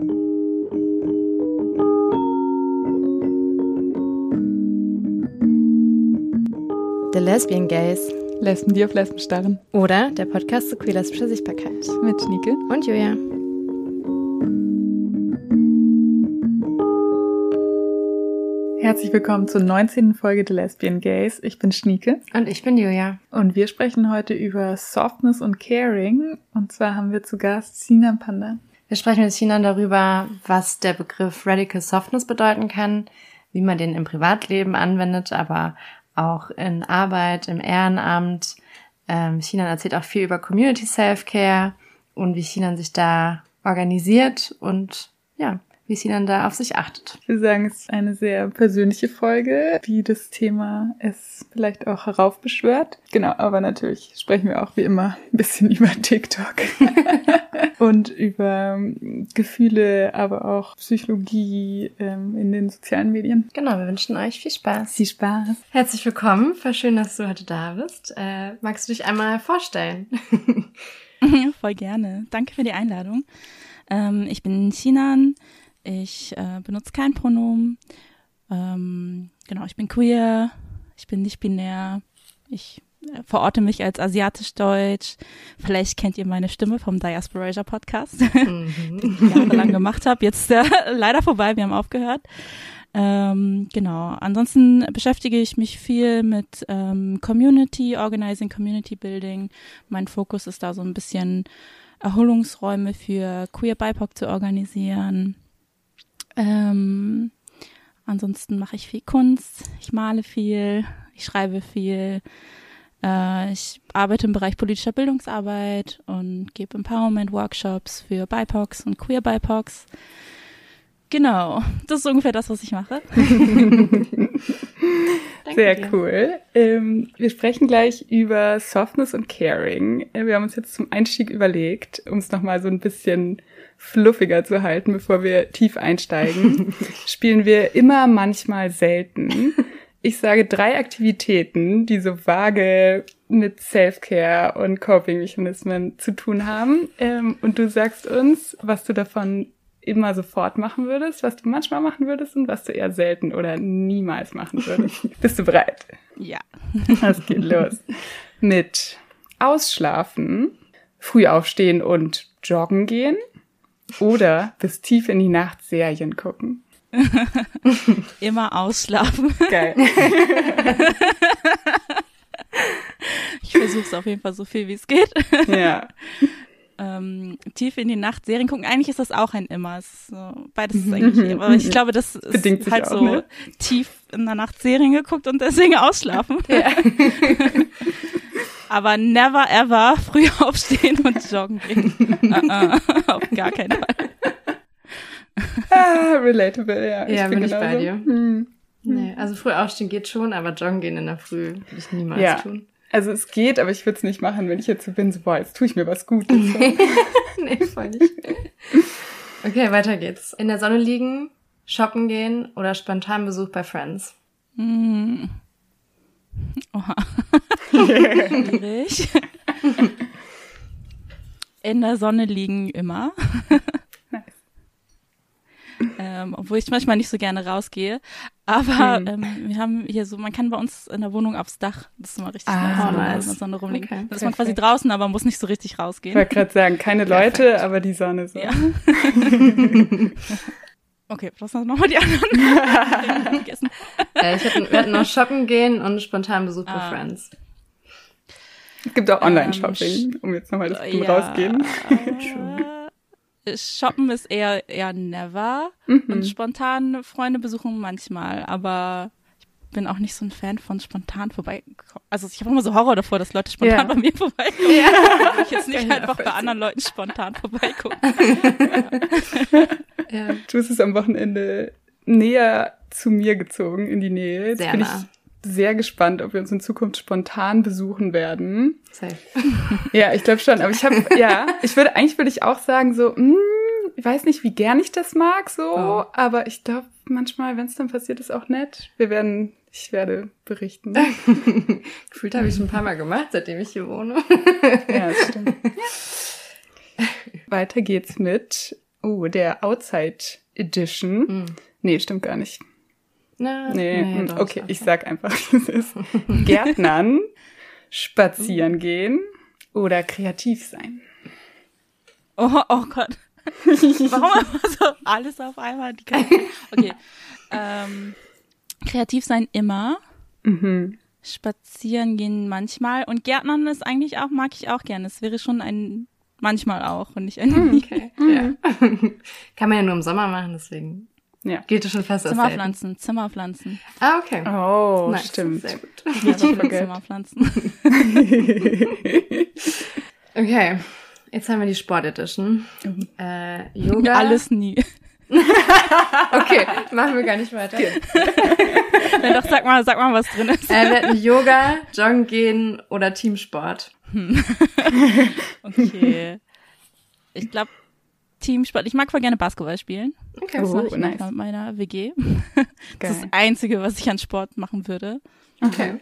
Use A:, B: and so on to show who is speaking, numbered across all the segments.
A: The Lesbian Gays.
B: Lesben, die auf Lesben starren.
A: Oder der Podcast zu queer-lesbischer Sichtbarkeit.
B: Mit Schnieke.
A: Und Julia.
B: Herzlich willkommen zur 19. Folge The Lesbian Gays. Ich bin Schnieke.
A: Und ich bin Julia.
B: Und wir sprechen heute über Softness und Caring. Und zwar haben wir zu Gast Sinan Panda.
A: Wir sprechen mit Sinan darüber, was der Begriff Radical Softness bedeuten kann, wie man den im Privatleben anwendet, aber auch in Arbeit, im Ehrenamt. Ähm, Sinan erzählt auch viel über Community Self-Care und wie Sinan sich da organisiert und ja, wie sie dann da auf sich achtet.
B: Wir sagen, es ist eine sehr persönliche Folge, wie das Thema es vielleicht auch heraufbeschwört. Genau, aber natürlich sprechen wir auch wie immer ein bisschen über TikTok und über ähm, Gefühle, aber auch Psychologie ähm, in den sozialen Medien.
A: Genau, wir wünschen euch viel Spaß.
B: Viel Spaß.
A: Herzlich willkommen, voll schön, dass du heute da bist. Äh, magst du dich einmal vorstellen?
C: Voll gerne. Danke für die Einladung. Ähm, ich bin Sinan, ich äh, benutze kein Pronomen. Ähm, genau, ich bin queer. Ich bin nicht binär. Ich äh, verorte mich als asiatisch-deutsch. Vielleicht kennt ihr meine Stimme vom Diasporasia Podcast, mhm. den ich jahrelang gemacht habe. Jetzt äh, leider vorbei, wir haben aufgehört. Ähm, genau. Ansonsten beschäftige ich mich viel mit ähm, Community Organizing, Community Building. Mein Fokus ist da so ein bisschen Erholungsräume für Queer BIPOC zu organisieren. Ähm, ansonsten mache ich viel Kunst, ich male viel, ich schreibe viel. Äh, ich arbeite im Bereich politischer Bildungsarbeit und gebe Empowerment-Workshops für BIPOCs und Queer BIPOCs. Genau, das ist ungefähr das, was ich mache.
B: Sehr dir. cool. Ähm, wir sprechen gleich über Softness und Caring. Äh, wir haben uns jetzt zum Einstieg überlegt, um es nochmal so ein bisschen fluffiger zu halten, bevor wir tief einsteigen, spielen wir immer manchmal selten. Ich sage drei Aktivitäten, die so vage mit Self-Care und Coping-Mechanismen zu tun haben. Ähm, und du sagst uns, was du davon immer sofort machen würdest, was du manchmal machen würdest und was du eher selten oder niemals machen würdest. Bist du bereit?
C: Ja.
B: Das geht los. Mit Ausschlafen, früh aufstehen und joggen gehen oder bis tief in die Nacht Serien gucken.
C: Immer ausschlafen.
B: Geil.
C: ich versuche es auf jeden Fall so viel wie es geht.
B: Ja.
C: ähm, tief in die Nacht Serien gucken. Eigentlich ist das auch ein immer. So, beides ist eigentlich immer. Aber ich glaube, das ist
B: Bedingt
C: halt
B: auch,
C: so
B: ne?
C: tief in der Nacht Serien geguckt und deswegen ausschlafen.
A: Ja.
C: Aber never ever früh aufstehen und joggen gehen. uh -uh, auf gar keinen Fall.
B: ah, relatable, ja.
A: Ja, bin ich
B: genauso.
A: bei dir.
B: Hm.
A: Nee, also früh aufstehen geht schon, aber joggen gehen in der Früh würde ich niemals
B: Ja.
A: tun.
B: Also es geht, aber ich würde es nicht machen, wenn ich jetzt so bin, so, boah, jetzt tue ich mir was Gutes. So.
A: nee, voll nicht. Okay, weiter geht's. In der Sonne liegen, shoppen gehen oder spontan Besuch bei Friends.
C: Hm. Oha. Schwierig. In der Sonne liegen immer.
B: Nice.
C: Ähm, obwohl ich manchmal nicht so gerne rausgehe. Aber
B: Hm.
C: ähm, wir haben hier so, man kann bei uns in der Wohnung aufs Dach. Das ist immer richtig
B: Ah,
C: nice, der Sonne rumliegen.
A: Okay,
C: da ist man quasi
B: perfekt.
C: draußen, aber muss nicht so richtig
B: Ich
C: rausgehen.
B: wollte gerade sagen, keine Leute, aber die Sonne so.
C: Ja. Okay, was sind nochmal die anderen?
A: Äh, ich hätte, wir hatten noch shoppen gehen und spontan Besuch bei
C: Ah.
A: Friends.
B: Es gibt auch
C: Ähm,
B: Online-Shopping, um jetzt nochmal das
C: Ja.
B: Rausgehen.
C: Äh, Shoppen ist eher, eher never.
B: Mhm.
C: Und spontan Freunde besuchen manchmal, aber bin auch nicht so ein Fan von spontan vorbeikommen. Also ich habe immer so Horror davor, dass Leute spontan
B: Ja.
C: bei mir vorbeikommen. Ja. Ich jetzt nicht einfach bei
B: nachvollziehen.
C: anderen Leuten spontan vorbeigucken.
A: Ja.
B: Du bist es am Wochenende näher zu mir gezogen, in die Nähe. Jetzt
A: Sehr
B: bin
A: nah.
B: ich sehr gespannt, ob wir uns in Zukunft spontan besuchen werden.
A: Safe.
B: Ja, ich glaube schon. Aber ich habe, ja, ich würde, eigentlich würde ich auch sagen, so, mh, ich weiß nicht, wie gern ich das mag, so,
A: Oh.
B: aber ich glaube, manchmal, wenn es dann passiert, ist auch nett. Wir werden, ich werde berichten.
A: Gefühlt habe ich schon ein paar Mal gemacht, seitdem ich hier wohne.
B: ja, das stimmt. Weiter geht's mit Oh, der Outside Edition.
A: Mhm.
B: Nee, stimmt gar nicht.
A: Na,
B: Nee, hm,
A: doch,
B: okay,
A: ist
B: ich sag einfach, wie es ist. Gärtnern, spazieren gehen oder kreativ sein.
C: Oh, oh Gott. Warum so alles auf einmal? Okay. Ähm, kreativ sein immer.
B: Mhm.
C: Spazieren gehen manchmal. Und Gärtnern ist eigentlich auch, mag ich auch gerne. Es wäre schon ein manchmal auch und nicht ein nie.
A: Okay. Ja. Kann man ja nur im Sommer machen, deswegen
B: Ja.
A: gilt es schon fast als selten.
C: Zimmerpflanzen, Zimmerpflanzen.
A: Ah, okay.
B: Oh,
A: Nice.
B: stimmt.
A: Sehr gut.
C: Ja, ich liebe
B: forget.
C: Zimmerpflanzen.
A: Okay, jetzt haben wir die Sport Edition. Äh, Yoga.
C: Alles nie.
A: Okay, machen wir gar nicht weiter.
C: Nein, doch, sag mal, sag mal, was drin ist.
A: Äh, wir hatten Yoga, Joggen gehen oder Teamsport.
C: Okay. Ich glaube, Teamsport. Ich mag voll gerne Basketball spielen.
A: Okay.
C: Das
B: Oh,
C: mache ich
B: nice.
C: mit meiner WG. Das ist das
B: Geil.
C: Einzige, was ich an Sport machen würde.
A: Okay.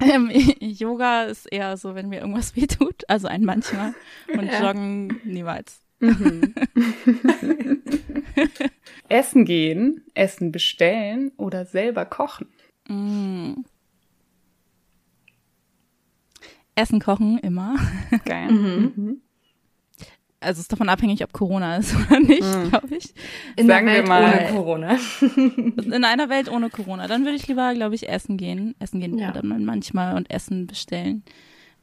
C: Ähm, Yoga ist eher so, wenn mir irgendwas wehtut, also ein manchmal. Und
A: Ja.
C: Joggen niemals.
B: Mhm. Essen gehen, Essen bestellen oder selber kochen.
C: Mm. Essen kochen immer.
B: Geil.
A: Mhm.
C: Also es ist davon abhängig, ob Corona ist oder nicht,
B: Mhm.
C: glaube ich.
A: In
B: Sagen wir mal-
A: ohne Corona.
C: In einer Welt ohne Corona. Dann würde ich lieber, glaube ich, essen gehen. Essen gehen
A: Ja.
C: oder man manchmal und Essen bestellen.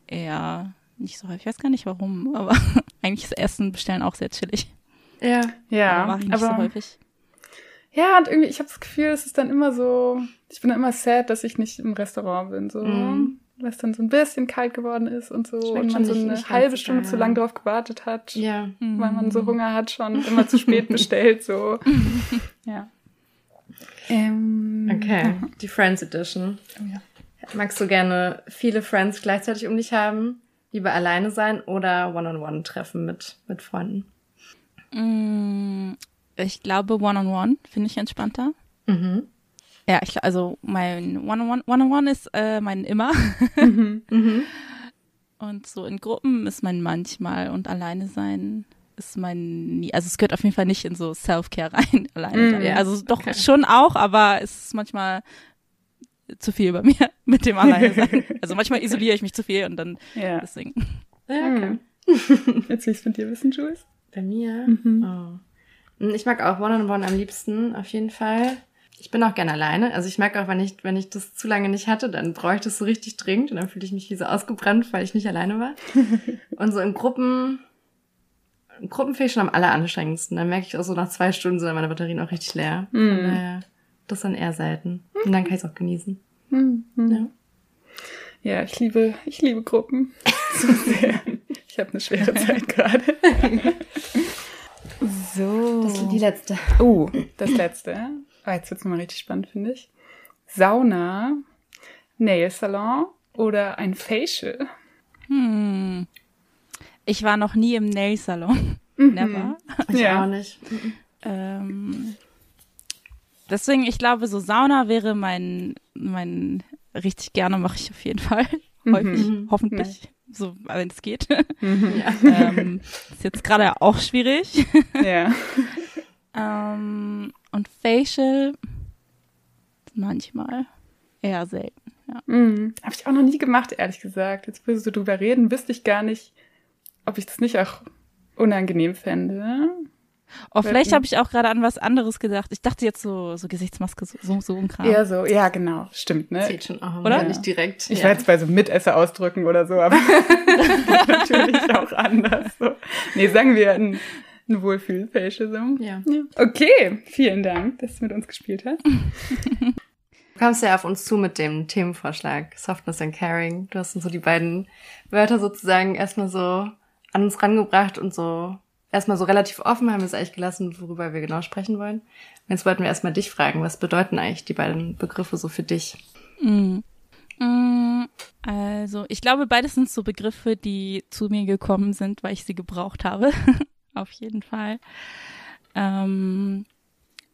C: Eher nicht so häufig. Ich weiß gar nicht warum, aber eigentlich ist Essen bestellen auch sehr chillig.
A: Ja.
B: Ja,
C: aber mache ich nicht
B: aber
C: so häufig.
B: ja, und irgendwie, ich habe das Gefühl, es ist dann immer so, ich bin dann immer sad, dass ich nicht im Restaurant bin, so,
A: Mhm.
B: weil es dann so ein bisschen kalt geworden ist und so
A: Schmeckt
B: und man so eine
A: nicht
B: halbe Stunde zu lang drauf gewartet hat,
A: Ja.
B: weil man so Hunger hat schon, und immer zu spät bestellt, so. ja. Ähm,
A: Okay. Die Friends Edition.
B: Oh ja.
A: Magst du gerne viele Friends gleichzeitig um dich haben? Lieber alleine sein oder One-on-One-Treffen mit, mit Freunden?
C: Mm, Ich glaube, One-on-One finde ich entspannter.
A: Mhm.
C: Ja, ich, also mein One-on-One One-on-One ist äh, mein immer.
A: Mhm.
C: Und so in Gruppen ist mein manchmal und alleine sein ist mein nie. Also es gehört auf jeden Fall nicht in so Self-Care rein, alleine
B: Mm,
C: sein.
A: ja.
C: Also doch
A: Okay.
C: schon auch, aber es ist manchmal zu viel bei mir mit dem alleine sein. Also manchmal isoliere ich mich zu viel und dann
B: Ja.
C: deswegen.
A: Ja, okay.
B: Jetzt will ich von dir wissen, Jules.
A: Bei mir?
B: Mhm.
A: Oh. Ich mag auch One-on-One am liebsten, auf jeden Fall. Ich bin auch gerne alleine. Also ich merke auch, wenn ich, wenn ich das zu lange nicht hatte, dann brauche ich das so richtig dringend und dann fühle ich mich wie so ausgebrannt, weil ich nicht alleine war. und so in Gruppen, in Gruppen finde ich schon am alleranstrengendsten. Dann merke ich auch so nach zwei Stunden sind meine Batterien auch richtig leer.
B: Mhm.
A: Das dann eher selten. Und dann kann ich es auch genießen.
B: Mhm.
A: Ja.
B: Ja, ich liebe, ich liebe Gruppen so sehr. Ich habe eine schwere Zeit gerade. so.
A: Das ist die letzte.
B: Oh, das letzte. Ah, jetzt wird's nochmal richtig spannend, finde ich. Sauna, Nailsalon oder ein Facial?
C: Hm. Ich war noch nie im Nail-Salon. Never.
A: Ich
B: Ja.
A: auch nicht.
C: Ähm, deswegen, ich glaube, so Sauna wäre mein, mein richtig gerne mache ich auf jeden Fall. Häufig,
A: Mhm.
C: hoffentlich. So, wenn es geht.
A: Ja.
C: ähm, ist jetzt gerade auch schwierig.
B: Ja.
C: ähm, und Facial manchmal. Eher selten. Ja.
B: Mhm. Habe ich auch noch nie gemacht, ehrlich gesagt. Jetzt, wir so drüber reden, wüsste ich gar nicht, ob ich das nicht auch unangenehm fände.
C: Oh, vielleicht habe ich auch gerade an was anderes gedacht. Ich dachte jetzt so, so Gesichtsmaske, so, so, ein Kram.
B: Eher so, ja, genau. Stimmt, ne?
A: Zählt schon auch
C: Oder?
A: immer nicht direkt.
B: Ich
A: ja.
B: war jetzt bei so Mitesser ausdrücken oder so, aber natürlich auch anders. So. Nee, sagen wir ein, ein Wohlfühl-Facial so.
A: Ja.
B: Okay, vielen Dank, dass du mit uns gespielt hast.
A: Du kamst ja auf uns zu mit dem Themenvorschlag Softness and Caring. Du hast uns so die beiden Wörter sozusagen erstmal so an uns rangebracht und so erstmal so relativ offen haben wir es eigentlich gelassen, worüber wir genau sprechen wollen. Und jetzt wollten wir erstmal dich fragen, was bedeuten eigentlich die beiden Begriffe so für dich?
C: Mm, Also, ich glaube, beides sind so Begriffe, die zu mir gekommen sind, weil ich sie gebraucht habe. Auf jeden Fall. Ähm,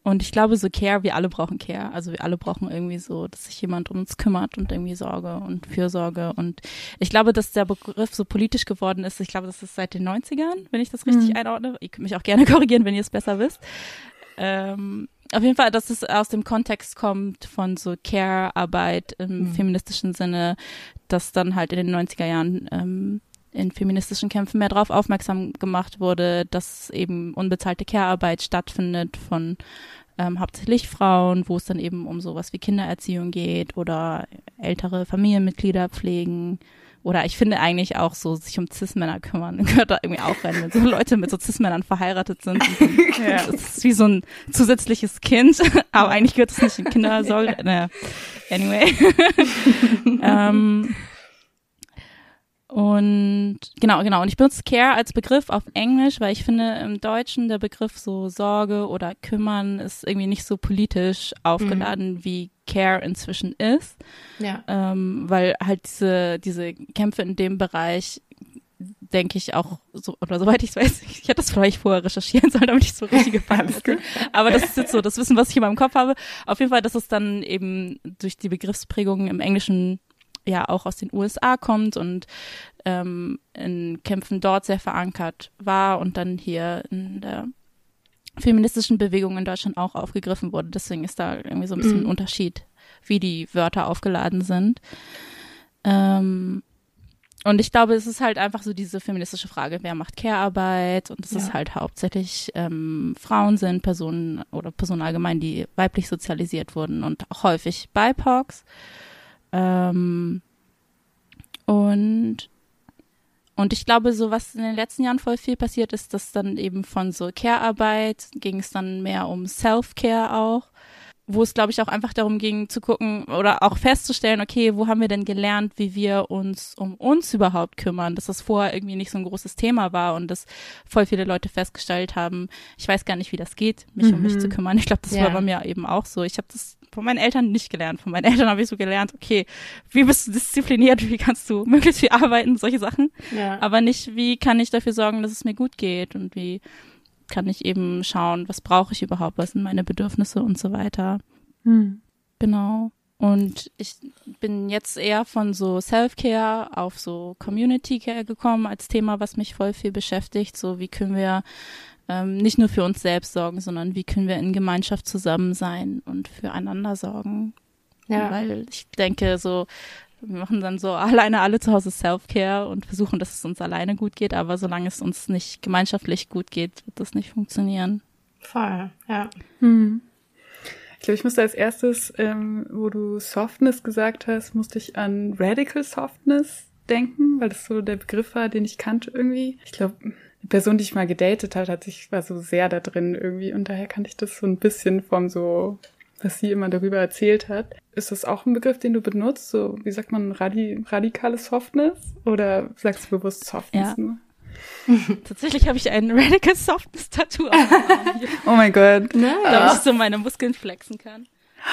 C: Und ich glaube, so Care, wir alle brauchen Care. Also wir alle brauchen irgendwie so, dass sich jemand um uns kümmert und irgendwie Sorge und Fürsorge. Und ich glaube, dass der Begriff so politisch geworden ist. Ich glaube, das ist seit den 90ern, wenn ich das richtig mhm. einordne. Ihr könnt mich auch gerne korrigieren, wenn ihr es besser wisst. Ähm, auf jeden Fall, dass es aus dem Kontext kommt von so Care-Arbeit im mhm. feministischen Sinne, dass dann halt in den 90er Jahren ähm, in feministischen Kämpfen mehr darauf aufmerksam gemacht wurde, dass eben unbezahlte Care-Arbeit stattfindet von ähm, hauptsächlich Frauen, wo es dann eben um sowas wie Kindererziehung geht oder ältere Familienmitglieder pflegen. Oder ich finde eigentlich auch so, sich um Cis-Männer kümmern, gehört da irgendwie auch rein, wenn so Leute mit so Cis-Männern verheiratet sind. ja. Das ist wie so ein zusätzliches Kind, aber eigentlich gehört es nicht in Kindersorge. Naja, anyway. ähm, und genau, genau. Und ich benutze Care als Begriff auf Englisch, weil ich finde im Deutschen der Begriff so Sorge oder kümmern ist irgendwie nicht so politisch aufgeladen, mhm. wie Care inzwischen ist. Ja. Ähm, weil halt diese, diese Kämpfe in dem Bereich denke ich auch so, oder soweit ich weiß, ich hätte das vielleicht vorher recherchieren sollen, damit ich so richtige Fakten Aber das ist jetzt so das Wissen, was ich in meinem Kopf habe. Auf jeden Fall, dass es dann eben durch die Begriffsprägung im Englischen ja auch aus den USA kommt und ähm, in Kämpfen dort sehr verankert war und dann hier in der feministischen Bewegung in Deutschland auch aufgegriffen wurde. Deswegen ist da irgendwie so ein bisschen ein mhm. Unterschied, wie die Wörter aufgeladen sind. Ähm, und ich glaube, es ist halt einfach so diese feministische Frage, wer macht Care-Arbeit? Und es ja. ist halt hauptsächlich ähm, Frauen sind, Personen oder Personen allgemein, die weiblich sozialisiert wurden und auch häufig BIPOCs. Ähm, und und ich glaube, so was in den letzten Jahren voll viel passiert ist, dass dann eben von so Care-Arbeit ging es dann mehr um Self-Care auch wo es, glaube ich, auch einfach darum ging zu gucken oder auch festzustellen, okay, wo haben wir denn gelernt, wie wir uns um uns überhaupt kümmern, dass das vorher irgendwie nicht so ein großes Thema war und dass voll viele Leute festgestellt haben, ich weiß gar nicht, wie das geht, mich mhm. um mich zu mhm. kümmern. Ich glaube, das ja. war bei mir eben auch so. Ich habe das von meinen Eltern nicht gelernt. Von meinen Eltern habe ich so gelernt, okay, wie bist du diszipliniert, wie kannst du möglichst viel arbeiten, solche Sachen. Ja. Aber nicht, wie kann ich dafür sorgen, dass es mir gut geht und wie kann ich eben schauen, was brauche ich überhaupt, was sind meine Bedürfnisse und so weiter. Hm. Genau. Und ich bin jetzt eher von so Self-Care auf so Community-Care gekommen als Thema, was mich voll viel beschäftigt. So, wie können wir ähm, nicht nur für uns selbst sorgen, sondern wie können wir in Gemeinschaft zusammen sein und füreinander sorgen. Ja. Weil ich denke, so wir machen dann so alleine alle zu Hause Self-Care und versuchen, dass es uns alleine gut geht, aber solange es uns nicht gemeinschaftlich gut geht, wird das nicht funktionieren.
A: Voll, ja.
B: Hm. Ich glaube, ich musste als erstes, ähm, wo du Softness gesagt hast, musste ich an Radical Softness denken, weil das so der Begriff war, den ich kannte irgendwie. Ich glaube, die Person, die ich mal gedatet hat, hat sich war so sehr da drin irgendwie und daher kannte ich das so ein bisschen vom so was sie immer darüber erzählt hat. Ist das auch ein Begriff, den du benutzt? So, wie sagt man, radi radikale Softness? Oder sagst du bewusst Softness ja. nur?
C: Tatsächlich habe ich ein Radical Softness Tattoo auf
B: Oh mein Gott.
C: Nice. Damit ich so meine Muskeln flexen kann.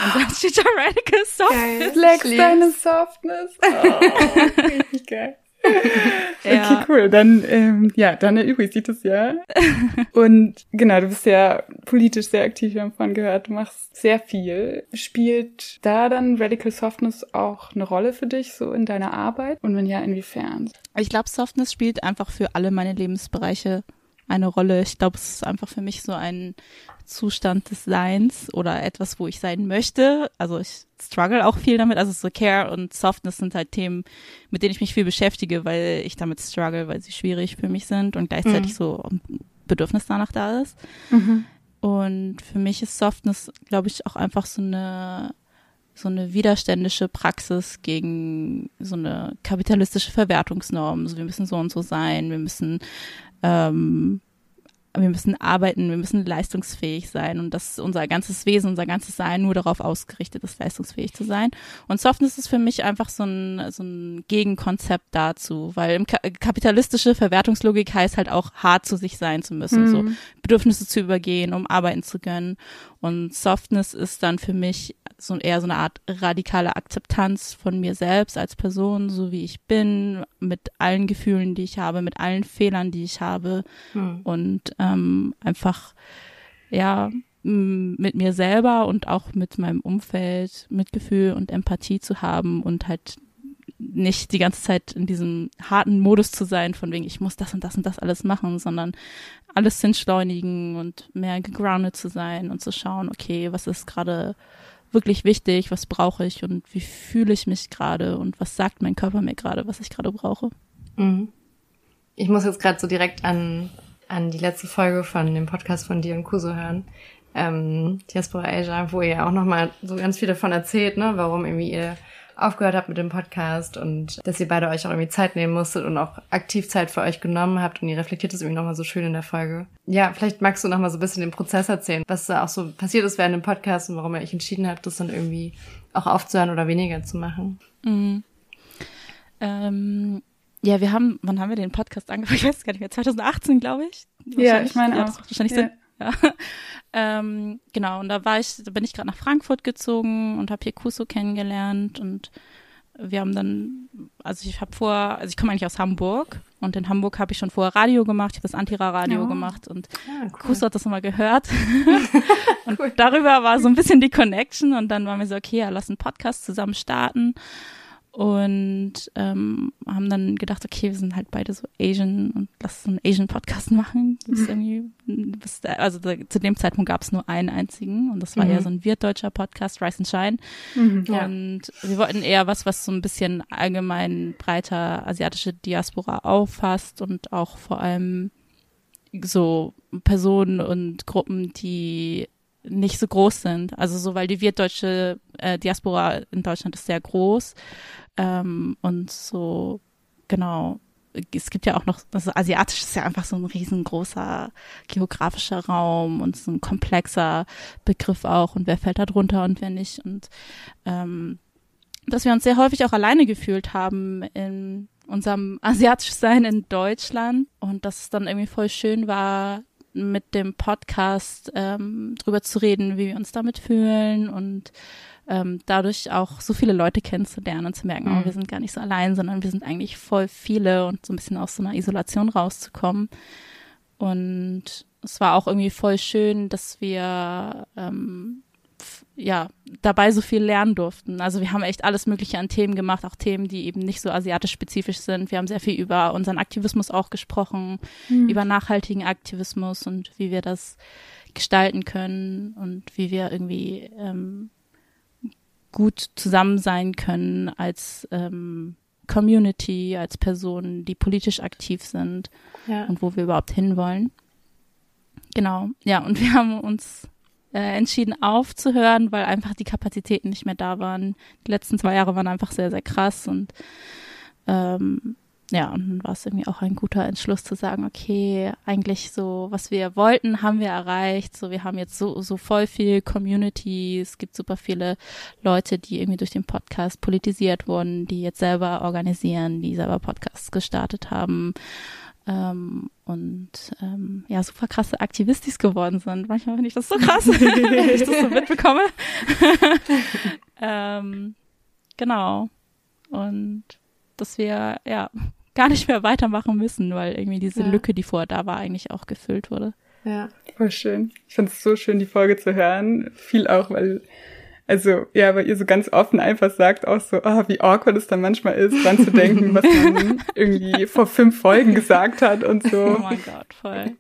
C: Und dann steht da Radical Softness.
B: Flex deine Softness. Oh, richtig geil. ja. Okay, cool. Dann, ähm, ja, dann erübrigt sich das ja. Und genau, du bist ja politisch sehr aktiv, wir haben vorhin gehört, du machst sehr viel. Spielt da dann Radical Softness auch eine Rolle für dich, so in deiner Arbeit? Und wenn ja, inwiefern?
C: Ich glaube, Softness spielt einfach für alle meine Lebensbereiche eine Rolle. Ich glaube, es ist einfach für mich so ein Zustand des Seins oder etwas, wo ich sein möchte. Also ich struggle auch viel damit. Also so Care und Softness sind halt Themen, mit denen ich mich viel beschäftige, weil ich damit struggle, weil sie schwierig für mich sind und gleichzeitig mhm. so ein Bedürfnis danach da ist. Mhm. Und für mich ist Softness, glaube ich, auch einfach so eine so eine widerständische Praxis gegen so eine kapitalistische Verwertungsnorm. So, wir müssen so und so sein, wir müssen ähm, wir müssen arbeiten, wir müssen leistungsfähig sein und das unser ganzes Wesen, unser ganzes Sein nur darauf ausgerichtet ist, leistungsfähig zu sein. Und Softness ist für mich einfach so ein, so ein Gegenkonzept dazu, weil kapitalistische Verwertungslogik heißt halt auch hart zu sich sein zu müssen, mhm. so Bedürfnisse zu übergehen, um arbeiten zu können. Und Softness ist dann für mich so eher so eine Art radikale Akzeptanz von mir selbst als Person, so wie ich bin, mit allen Gefühlen, die ich habe, mit allen Fehlern, die ich habe hm. und ähm, einfach ja mit mir selber und auch mit meinem Umfeld Mitgefühl und Empathie zu haben und halt nicht die ganze Zeit in diesem harten Modus zu sein, von wegen, ich muss das und das und das alles machen, sondern alles entschleunigen und mehr gegroundet zu sein und zu schauen, okay, was ist gerade wirklich wichtig, was brauche ich und wie fühle ich mich gerade und was sagt mein Körper mir gerade, was ich gerade brauche. Mhm.
A: Ich muss jetzt gerade so direkt an, an die letzte Folge von dem Podcast von dir und Kuso hören, ähm, Diaspora Asia, wo ihr auch nochmal so ganz viel davon erzählt, ne, warum irgendwie ihr aufgehört habt mit dem Podcast und dass ihr beide euch auch irgendwie Zeit nehmen musstet und auch aktiv Zeit für euch genommen habt und ihr reflektiert das irgendwie nochmal so schön in der Folge. Ja, vielleicht magst du nochmal so ein bisschen den Prozess erzählen, was da auch so passiert ist während dem Podcast und warum ihr euch entschieden habt, das dann irgendwie auch aufzuhören oder weniger zu machen. Mhm.
C: Ähm, ja, wir haben, wann haben wir den Podcast angefangen? Ich weiß gar nicht mehr, 2018, glaube ich.
B: Ja, ich meine
C: ja,
B: auch.
C: Das wahrscheinlich ja. Ja. Ähm, genau, und da war ich, da bin ich gerade nach Frankfurt gezogen und habe hier Kuso kennengelernt und wir haben dann, also ich habe vor, also ich komme eigentlich aus Hamburg und in Hamburg habe ich schon vorher Radio gemacht, ich habe das Antira-Radio oh. gemacht und ja, cool. Kuso hat das immer gehört. und cool. darüber war so ein bisschen die Connection und dann waren wir so, okay, ja, lass einen Podcast zusammen starten und ähm, haben dann gedacht, okay, wir sind halt beide so Asian und lass so einen Asian-Podcast machen. Das ist irgendwie, das, also da, zu dem Zeitpunkt gab es nur einen einzigen und das war mhm. ja so ein wirtdeutscher Podcast, Rise and Shine. Mhm, ja. Und wir wollten eher was, was so ein bisschen allgemein breiter asiatische Diaspora auffasst und auch vor allem so Personen und Gruppen, die nicht so groß sind. Also so, weil die wirtdeutsche äh, Diaspora in Deutschland ist sehr groß. Ähm, und so, genau, es gibt ja auch noch, also asiatisch ist ja einfach so ein riesengroßer geografischer Raum und so ein komplexer Begriff auch. Und wer fällt da drunter und wer nicht? Und ähm, dass wir uns sehr häufig auch alleine gefühlt haben in unserem asiatisch Sein in Deutschland. Und dass es dann irgendwie voll schön war, mit dem Podcast ähm, drüber zu reden, wie wir uns damit fühlen und ähm, dadurch auch so viele Leute kennenzulernen und zu merken, oh, mhm. oh, wir sind gar nicht so allein, sondern wir sind eigentlich voll viele und so ein bisschen aus so einer Isolation rauszukommen. Und es war auch irgendwie voll schön, dass wir ähm, ja dabei so viel lernen durften. Also wir haben echt alles Mögliche an Themen gemacht, auch Themen, die eben nicht so asiatisch spezifisch sind. Wir haben sehr viel über unseren Aktivismus auch gesprochen, mhm. über nachhaltigen Aktivismus und wie wir das gestalten können und wie wir irgendwie ähm, gut zusammen sein können als ähm, Community, als Personen, die politisch aktiv sind ja. und wo wir überhaupt hinwollen. Genau, ja, und wir haben uns äh, entschieden aufzuhören, weil einfach die Kapazitäten nicht mehr da waren. Die letzten zwei Jahre waren einfach sehr, sehr krass und ähm, ja, und dann war es irgendwie auch ein guter Entschluss zu sagen, okay, eigentlich so, was wir wollten, haben wir erreicht. So, wir haben jetzt so, so voll viel Community. Es gibt super viele Leute, die irgendwie durch den Podcast politisiert wurden, die jetzt selber organisieren, die selber Podcasts gestartet haben. Ähm, und ähm, ja, super krasse Aktivistis geworden sind. Manchmal finde ich das so krass, wenn ich das so mitbekomme. ähm, genau. Und dass wir, ja, gar nicht mehr weitermachen müssen, weil irgendwie diese ja. Lücke, die vorher da war, eigentlich auch gefüllt wurde.
B: Ja. Voll schön. Ich fand es so schön, die Folge zu hören. Viel auch, weil, also, ja, weil ihr so ganz offen einfach sagt auch so, ah, wie awkward es dann manchmal ist, dran zu denken, was man irgendwie vor fünf Folgen gesagt hat und so.
C: Oh mein Gott, voll.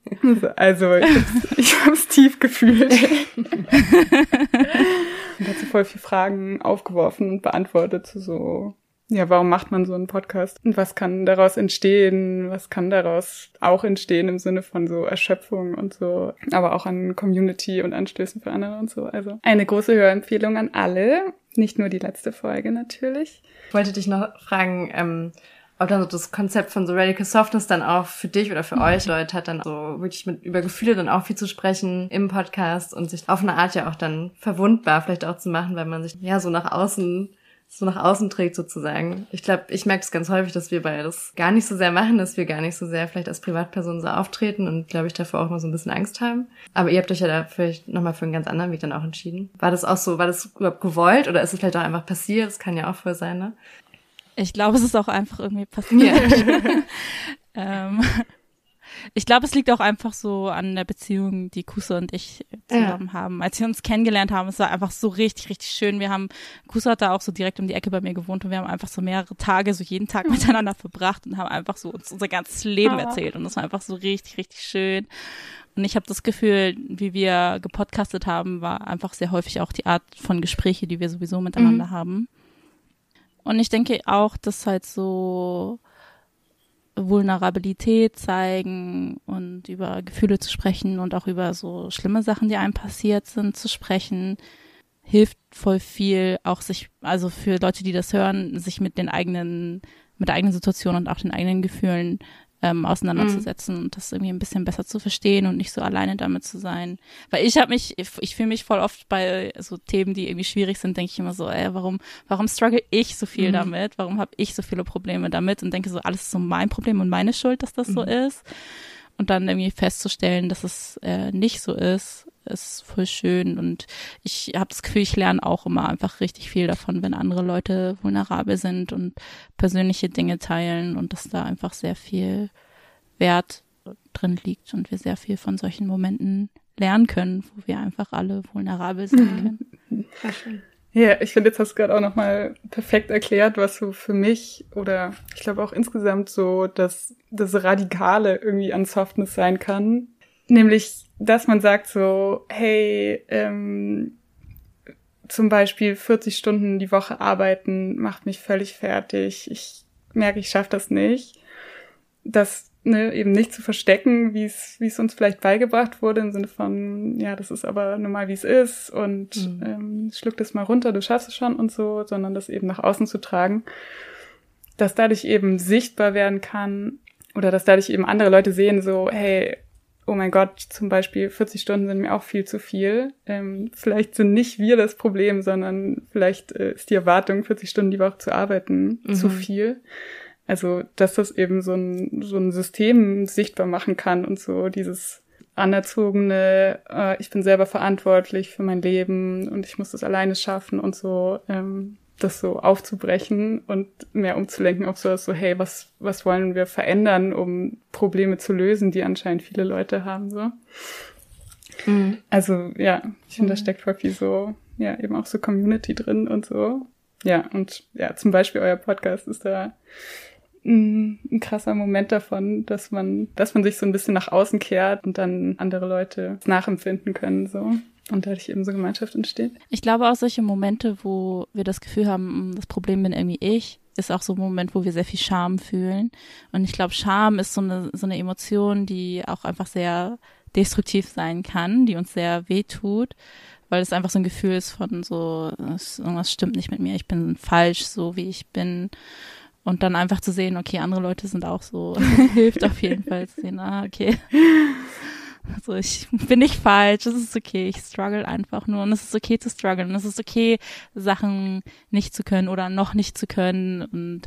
B: Also, ich hab's, ich hab's tief gefühlt. und hat so voll viele Fragen aufgeworfen und beantwortet zu so ja, warum macht man so einen Podcast? Und was kann daraus entstehen? Was kann daraus auch entstehen im Sinne von so Erschöpfung und so, aber auch an Community und Anstößen für andere und so. Also eine große Hörempfehlung an alle. Nicht nur die letzte Folge natürlich.
A: Ich wollte dich noch fragen, ähm, ob dann so das Konzept von so Radical Softness dann auch für dich oder für mhm. euch Leute hat, dann so wirklich mit über Gefühle dann auch viel zu sprechen im Podcast und sich auf eine Art ja auch dann verwundbar vielleicht auch zu machen, weil man sich ja so nach außen so nach außen trägt sozusagen. Ich glaube, ich merke es ganz häufig, dass wir beide das gar nicht so sehr machen, dass wir gar nicht so sehr vielleicht als Privatperson so auftreten und glaube ich davor auch mal so ein bisschen Angst haben. Aber ihr habt euch ja da vielleicht nochmal für einen ganz anderen Weg dann auch entschieden. War das auch so, war das überhaupt gewollt oder ist es vielleicht auch einfach passiert? Das kann ja auch voll sein, ne?
C: Ich glaube, es ist auch einfach irgendwie passiert. Ähm, Ich glaube, es liegt auch einfach so an der Beziehung, die Kusa und ich zusammen ja. haben. Als wir uns kennengelernt haben, es war einfach so richtig, richtig schön. Wir haben, Kusa hat da auch so direkt um die Ecke bei mir gewohnt und wir haben einfach so mehrere Tage, so jeden Tag miteinander verbracht und haben einfach so uns unser ganzes Leben oh. erzählt. Und das war einfach so richtig, richtig schön. Und ich habe das Gefühl, wie wir gepodcastet haben, war einfach sehr häufig auch die Art von Gespräche, die wir sowieso miteinander mhm. haben. Und ich denke auch, dass halt so Vulnerabilität zeigen und über Gefühle zu sprechen und auch über so schlimme Sachen, die einem passiert sind, zu sprechen, hilft voll viel, auch sich, also für Leute, die das hören, sich mit den eigenen, mit der eigenen Situation und auch den eigenen Gefühlen ähm, auseinanderzusetzen mhm. und das irgendwie ein bisschen besser zu verstehen und nicht so alleine damit zu sein. Weil ich habe mich, ich, ich fühle mich voll oft bei so Themen, die irgendwie schwierig sind, denke ich immer so, ey, warum, warum struggle ich so viel mhm. damit? Warum habe ich so viele Probleme damit? Und denke so, alles ist so mein Problem und meine Schuld, dass das mhm. so ist. Und dann irgendwie festzustellen, dass es äh, nicht so ist, ist voll schön. Und ich habe das Gefühl, ich lerne auch immer einfach richtig viel davon, wenn andere Leute vulnerabel sind und persönliche Dinge teilen und dass da einfach sehr viel Wert drin liegt und wir sehr viel von solchen Momenten lernen können, wo wir einfach alle vulnerabel sein können.
B: Sehr schön. Ja, ich finde, jetzt hast du gerade auch nochmal perfekt erklärt, was so für mich oder ich glaube auch insgesamt so das, das Radikale irgendwie an Softness sein kann. Nämlich, dass man sagt so, hey, ähm, zum Beispiel 40 Stunden die Woche arbeiten macht mich völlig fertig. Ich merke, ich schaffe das nicht. Das ne, eben nicht zu verstecken, wie es wie es uns vielleicht beigebracht wurde, im Sinne von, ja, das ist aber normal, wie es ist und mhm. ähm, schluck das mal runter, du schaffst es schon und so, sondern das eben nach außen zu tragen, dass dadurch eben sichtbar werden kann oder dass dadurch eben andere Leute sehen, so, hey, oh mein Gott, zum Beispiel 40 Stunden sind mir auch viel zu viel. Ähm, vielleicht sind nicht wir das Problem, sondern vielleicht äh, ist die Erwartung, 40 Stunden die Woche zu arbeiten, mhm. zu viel. Also, dass das eben so ein, so ein System sichtbar machen kann und so dieses anerzogene, äh, ich bin selber verantwortlich für mein Leben und ich muss das alleine schaffen und so, ähm, das so aufzubrechen und mehr umzulenken auf sowas so, hey, was, was wollen wir verändern, um Probleme zu lösen, die anscheinend viele Leute haben, so. Mhm. Also, ja, ich finde, mhm. da steckt voll viel so, ja, eben auch so Community drin und so. Ja, und ja, zum Beispiel euer Podcast ist da ein krasser Moment davon, dass man, dass man sich so ein bisschen nach außen kehrt und dann andere Leute nachempfinden können, so. Und dadurch eben so Gemeinschaft entsteht.
C: Ich glaube auch solche Momente, wo wir das Gefühl haben, hm, das Problem bin irgendwie ich, ist auch so ein Moment, wo wir sehr viel Scham fühlen. Und ich glaube, Scham ist so eine, so eine Emotion, die auch einfach sehr destruktiv sein kann, die uns sehr wehtut, weil es einfach so ein Gefühl ist von so, irgendwas stimmt nicht mit mir, ich bin falsch, so wie ich bin. Und dann einfach zu sehen, okay, andere Leute sind auch so, hilft auf jeden Fall zu sehen, ah, okay. Also ich bin nicht falsch, es ist okay, ich struggle einfach nur und es ist okay zu strugglen, es ist okay, Sachen nicht zu können oder noch nicht zu können und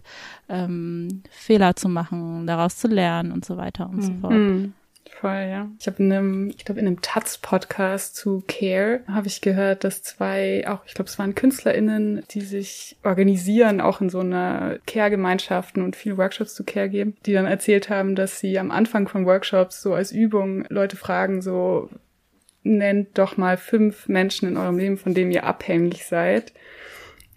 C: ähm, Fehler zu machen, daraus zu lernen und so weiter und mhm. so fort.
B: Voll, ja. Ich habe in einem, ich glaube in einem Taz-Podcast zu Care habe ich gehört, dass zwei, auch ich glaube es waren KünstlerInnen, die sich organisieren, auch in so einer Care-Gemeinschaften und viele Workshops zu Care geben, die dann erzählt haben, dass sie am Anfang von Workshops so als Übung Leute fragen, so nennt doch mal fünf Menschen in eurem Leben, von denen ihr abhängig seid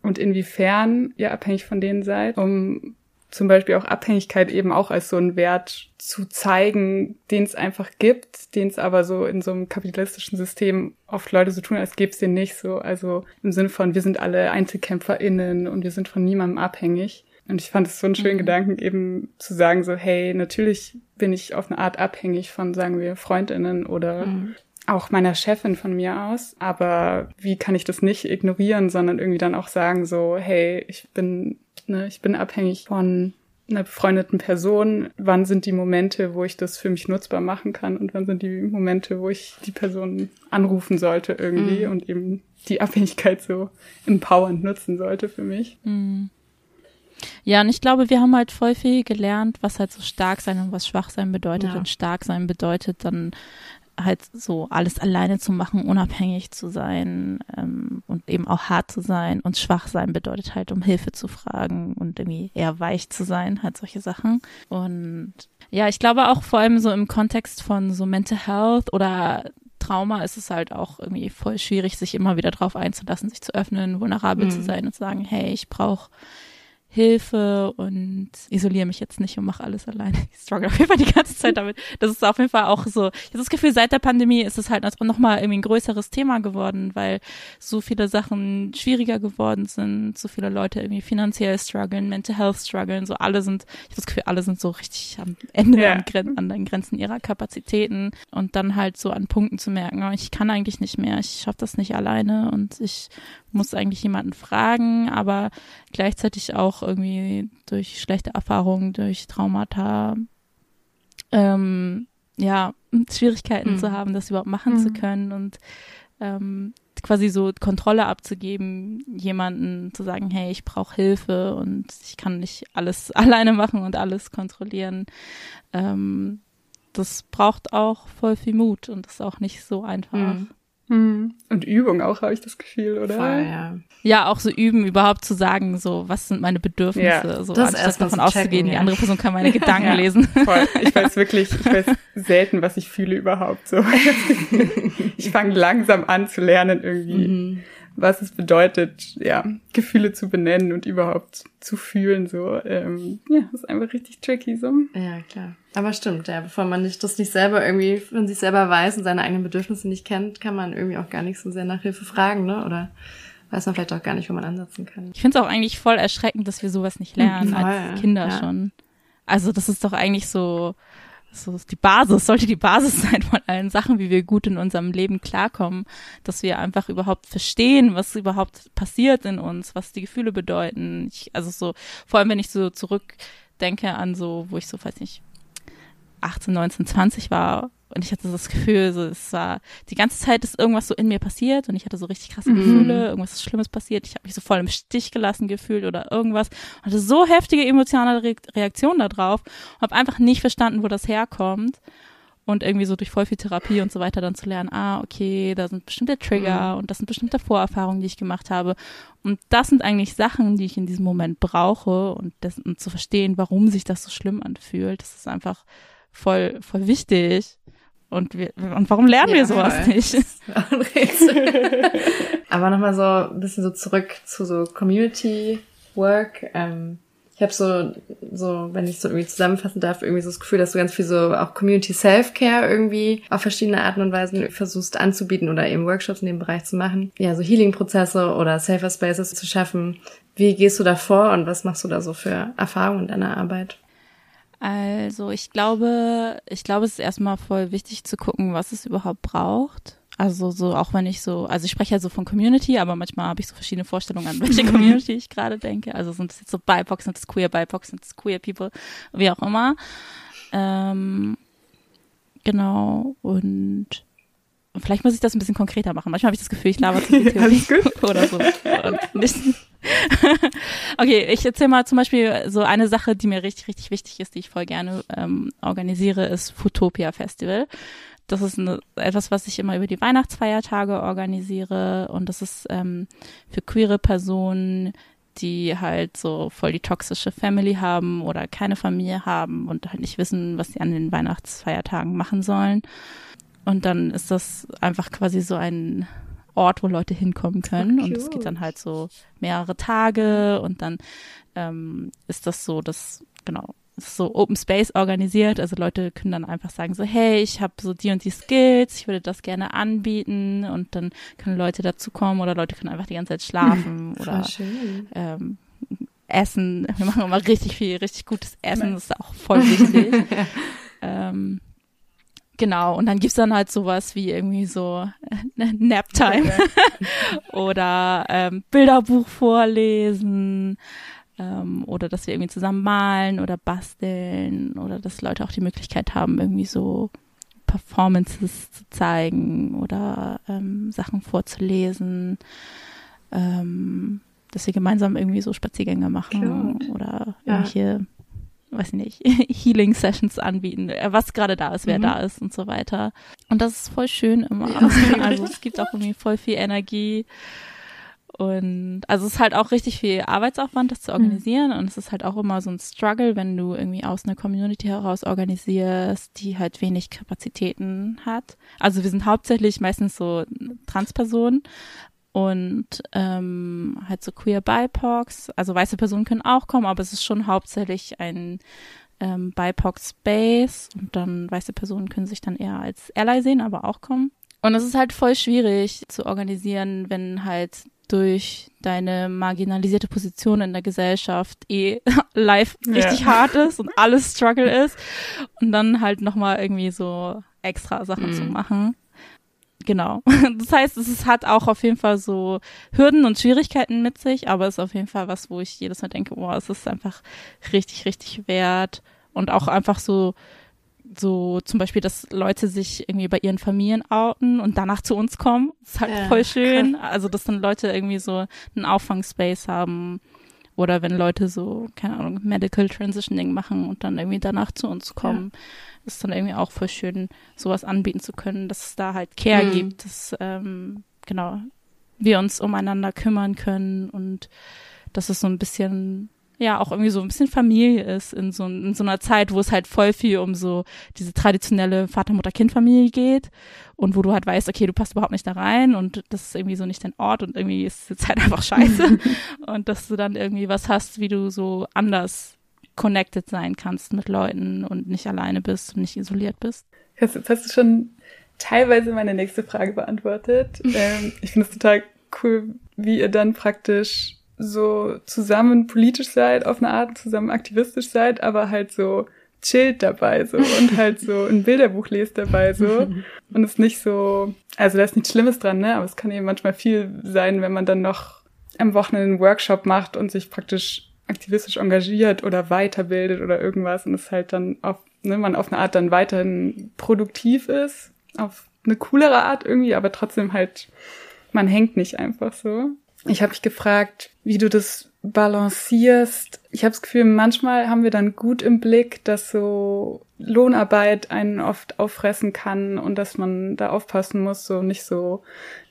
B: und inwiefern ihr abhängig von denen seid, um zum Beispiel auch Abhängigkeit eben auch als so ein Wert zu zeigen, den es einfach gibt, den es aber so in so einem kapitalistischen System oft Leute so tun, als gäbe es den nicht so. Also im Sinne von, wir sind alle EinzelkämpferInnen und wir sind von niemandem abhängig. Und ich fand es so einen schönen mhm. Gedanken, eben zu sagen so, hey, natürlich bin ich auf eine Art abhängig von, sagen wir, FreundInnen oder mhm. auch meiner Chefin von mir aus. Aber wie kann ich das nicht ignorieren, sondern irgendwie dann auch sagen so, hey, ich bin Ne? Ich bin abhängig von einer befreundeten Person. Wann sind die Momente, wo ich das für mich nutzbar machen kann und wann sind die Momente, wo ich die Person anrufen sollte irgendwie mhm. und eben die Abhängigkeit so empowernd nutzen sollte für mich.
C: Mhm. Ja, und ich glaube, wir haben halt voll viel gelernt, was halt so stark sein und was schwach sein bedeutet. Ja. Und stark sein bedeutet dann halt so alles alleine zu machen, unabhängig zu sein ähm, und eben auch hart zu sein und schwach sein bedeutet halt, um Hilfe zu fragen und irgendwie eher weich zu sein, halt solche Sachen. Und ja, ich glaube auch vor allem so im Kontext von so Mental Health oder Trauma ist es halt auch irgendwie voll schwierig, sich immer wieder drauf einzulassen, sich zu öffnen, vulnerabel mhm. zu sein und zu sagen, hey, ich brauche Hilfe und isoliere mich jetzt nicht und mache alles alleine. Ich struggle auf jeden Fall die ganze Zeit damit. Das ist auf jeden Fall auch so. Ich habe das Gefühl, seit der Pandemie ist es halt nochmal irgendwie ein größeres Thema geworden, weil so viele Sachen schwieriger geworden sind, so viele Leute irgendwie finanziell strugglen, mental health strugglen, so alle sind, ich habe das Gefühl, alle sind so richtig am Ende ja. an, an den Grenzen ihrer Kapazitäten und dann halt so an Punkten zu merken, oh, ich kann eigentlich nicht mehr, ich schaffe das nicht alleine und ich muss eigentlich jemanden fragen, aber gleichzeitig auch irgendwie durch schlechte Erfahrungen, durch Traumata, ähm, ja, Schwierigkeiten mhm. zu haben, das überhaupt machen mhm. zu können und ähm, quasi so Kontrolle abzugeben, jemanden zu sagen, hey, ich brauche Hilfe und ich kann nicht alles alleine machen und alles kontrollieren. Ähm, das braucht auch voll viel Mut und ist auch nicht so einfach. Mhm.
B: Hm. Und Übung auch, habe ich das Gefühl, oder?
A: Voll, ja.
C: ja, auch so üben, überhaupt zu sagen, so, was sind meine Bedürfnisse, ja, so, das anstatt davon auszugehen, ja. die andere Person kann meine Gedanken ja, lesen.
B: Voll. Ich weiß wirklich, ich weiß selten, was ich fühle überhaupt, so. ich fange langsam an zu lernen irgendwie. Mhm was es bedeutet, ja, Gefühle zu benennen und überhaupt zu fühlen, so, ähm, ja, ist einfach richtig tricky, so.
A: Ja, klar. Aber stimmt, ja, bevor man nicht, das nicht selber irgendwie von sich selber weiß und seine eigenen Bedürfnisse nicht kennt, kann man irgendwie auch gar nicht so sehr nach Hilfe fragen, ne, oder weiß man vielleicht auch gar nicht, wo man ansetzen kann.
C: Ich finde es auch eigentlich voll erschreckend, dass wir sowas nicht lernen voll, als Kinder ja. schon. Also das ist doch eigentlich so, so ist die Basis, sollte die Basis sein von allen Sachen, wie wir gut in unserem Leben klarkommen, dass wir einfach überhaupt verstehen, was überhaupt passiert in uns, was die Gefühle bedeuten. Ich, also so, vor allem wenn ich so zurückdenke an so, wo ich so, weiß nicht, 18, 19, 20 war und ich hatte das Gefühl, so, es war, die ganze Zeit ist irgendwas so in mir passiert und ich hatte so richtig krasse mhm. Gefühle, irgendwas Schlimmes passiert. Ich habe mich so voll im Stich gelassen gefühlt oder irgendwas. Und hatte so heftige emotionale Re Reaktionen darauf und habe einfach nicht verstanden, wo das herkommt. Und irgendwie so durch voll viel Therapie und so weiter dann zu lernen, ah, okay, da sind bestimmte Trigger mhm. und das sind bestimmte Vorerfahrungen, die ich gemacht habe. Und das sind eigentlich Sachen, die ich in diesem Moment brauche und, das, und zu verstehen, warum sich das so schlimm anfühlt. Das ist einfach voll, voll wichtig. Und, wir, und warum lernen ja, wir sowas voll. nicht?
A: Aber nochmal so ein bisschen so zurück zu so Community Work. Ähm, ich habe so, so, wenn ich so irgendwie zusammenfassen darf, irgendwie so das Gefühl, dass du ganz viel so auch Community Self-Care irgendwie auf verschiedene Arten und Weisen versuchst anzubieten oder eben Workshops in dem Bereich zu machen. Ja, so Healing-Prozesse oder Safer Spaces zu schaffen. Wie gehst du da vor und was machst du da so für Erfahrungen in deiner Arbeit?
C: Also ich glaube, ich glaube, es ist erstmal voll wichtig zu gucken, was es überhaupt braucht. Also so, auch wenn ich so, also ich spreche ja so von Community, aber manchmal habe ich so verschiedene Vorstellungen an welche Community ich gerade denke. Also sind es jetzt so BIPOC, sind es Queer BIPOC, sind es Queer People, wie auch immer. Ähm, genau, und vielleicht muss ich das ein bisschen konkreter machen. Manchmal habe ich das Gefühl, ich laber zu viel Theorie oder so. Okay, ich erzähle mal zum Beispiel so eine Sache, die mir richtig, richtig wichtig ist, die ich voll gerne ähm, organisiere, ist Futopia Festival. Das ist eine, etwas, was ich immer über die Weihnachtsfeiertage organisiere und das ist ähm, für queere Personen, die halt so voll die toxische Family haben oder keine Familie haben und halt nicht wissen, was sie an den Weihnachtsfeiertagen machen sollen. Und dann ist das einfach quasi so ein Ort, wo Leute hinkommen können. Und es geht dann halt so mehrere Tage und dann ähm, ist das so, dass, genau, so Open Space organisiert. Also Leute können dann einfach sagen so, hey, ich habe so die und die Skills, ich würde das gerne anbieten und dann können Leute dazukommen oder Leute können einfach die ganze Zeit schlafen hm, oder ähm, essen. Wir machen immer richtig viel, richtig gutes Essen, das ist auch voll wichtig. ähm, Genau, und dann gibt's dann halt sowas wie irgendwie so äh, Naptime. Oder ähm, Bilderbuch vorlesen ähm, oder dass wir irgendwie zusammen malen oder basteln oder dass Leute auch die Möglichkeit haben, irgendwie so Performances zu zeigen oder ähm, Sachen vorzulesen, ähm, dass wir gemeinsam irgendwie so Spaziergänge machen Cute. oder irgendwelche weiß nicht, Healing Sessions anbieten, äh, was gerade da ist, wer mhm. da ist und so weiter. Und das ist voll schön immer. Ja. Also es gibt auch irgendwie voll viel Energie. Und also es ist halt auch richtig viel Arbeitsaufwand, das zu mhm. organisieren. Mhm. Und es ist halt auch immer so ein Struggle, wenn du irgendwie aus einer Community heraus organisierst, die halt wenig Kapazitäten hat. Also wir sind hauptsächlich meistens so Transpersonen und ähm, halt so queer BIPOCs. Also weiße Personen können auch kommen, aber es ist schon hauptsächlich ein ähm, BIPOC Space und dann weiße Personen können sich dann eher als Ally sehen, aber auch kommen. Und es ist halt voll schwierig zu organisieren, wenn halt durch deine marginalisierte Position in der Gesellschaft eh live richtig ja. hart ist und alles Struggle ist und dann halt nochmal irgendwie so extra Sachen mm. zu mhm. machen. Genau. Das heißt, es hat auch auf jeden Fall so Hürden und Schwierigkeiten mit sich, aber es ist auf jeden Fall was, wo ich jedes Mal denke, boah, es ist einfach richtig, richtig wert und auch einfach so so zum Beispiel, dass Leute sich irgendwie bei ihren Familien outen und danach zu uns kommen. Das ist halt ja, voll schön. Also, dass dann Leute irgendwie so einen Auffangspace haben. Oder wenn Leute so, keine Ahnung, Medical Transitioning machen und dann irgendwie danach zu uns kommen, ja. ist dann irgendwie auch voll schön, sowas anbieten zu können, dass es da halt Care mhm. gibt, dass, ähm, genau, wir uns umeinander kümmern können und dass es so ein bisschen ja auch irgendwie so ein bisschen Familie ist in so, in so einer Zeit, wo es halt voll viel um so diese traditionelle Vater-Mutter-Kind-Familie geht und wo du halt weißt, okay, du passt überhaupt nicht da rein und das ist irgendwie so nicht dein Ort und irgendwie ist es halt einfach scheiße und dass du dann irgendwie was hast, wie du so anders connected sein kannst mit Leuten und nicht alleine bist und nicht isoliert bist.
B: Jetzt, jetzt hast du schon teilweise meine nächste Frage beantwortet. ähm, ich finde es total cool, wie ihr dann praktisch so zusammen politisch seid, auf eine Art zusammen aktivistisch seid, aber halt so chillt dabei so und halt so ein Bilderbuch lest dabei so und es nicht so, also da ist nichts Schlimmes dran, ne, aber es kann eben manchmal viel sein, wenn man dann noch am Wochenende einen Workshop macht und sich praktisch aktivistisch engagiert oder weiterbildet oder irgendwas und es halt dann auf, ne, man auf eine Art dann weiterhin produktiv ist, auf eine coolere Art irgendwie, aber trotzdem halt, man hängt nicht einfach so. Ich habe mich gefragt, wie du das balancierst. Ich habe das Gefühl, manchmal haben wir dann gut im Blick, dass so Lohnarbeit einen oft auffressen kann und dass man da aufpassen muss, so nicht so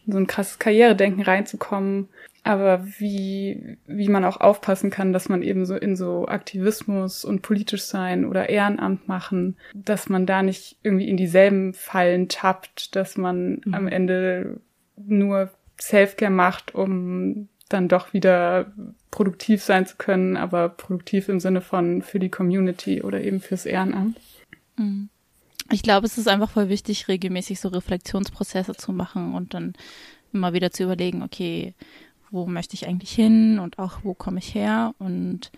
B: in so ein krasses Karrieredenken reinzukommen. Aber wie, wie man auch aufpassen kann, dass man eben so in so Aktivismus und politisch sein oder Ehrenamt machen, dass man da nicht irgendwie in dieselben Fallen tappt, dass man mhm. am Ende nur Selfcare macht, um dann doch wieder produktiv sein zu können, aber produktiv im Sinne von für die Community oder eben fürs Ehrenamt.
C: Mhm. Ich glaube, es ist einfach voll wichtig, regelmäßig so Reflexionsprozesse zu machen und dann immer wieder zu überlegen, okay, wo möchte ich eigentlich hin und auch wo komme ich her und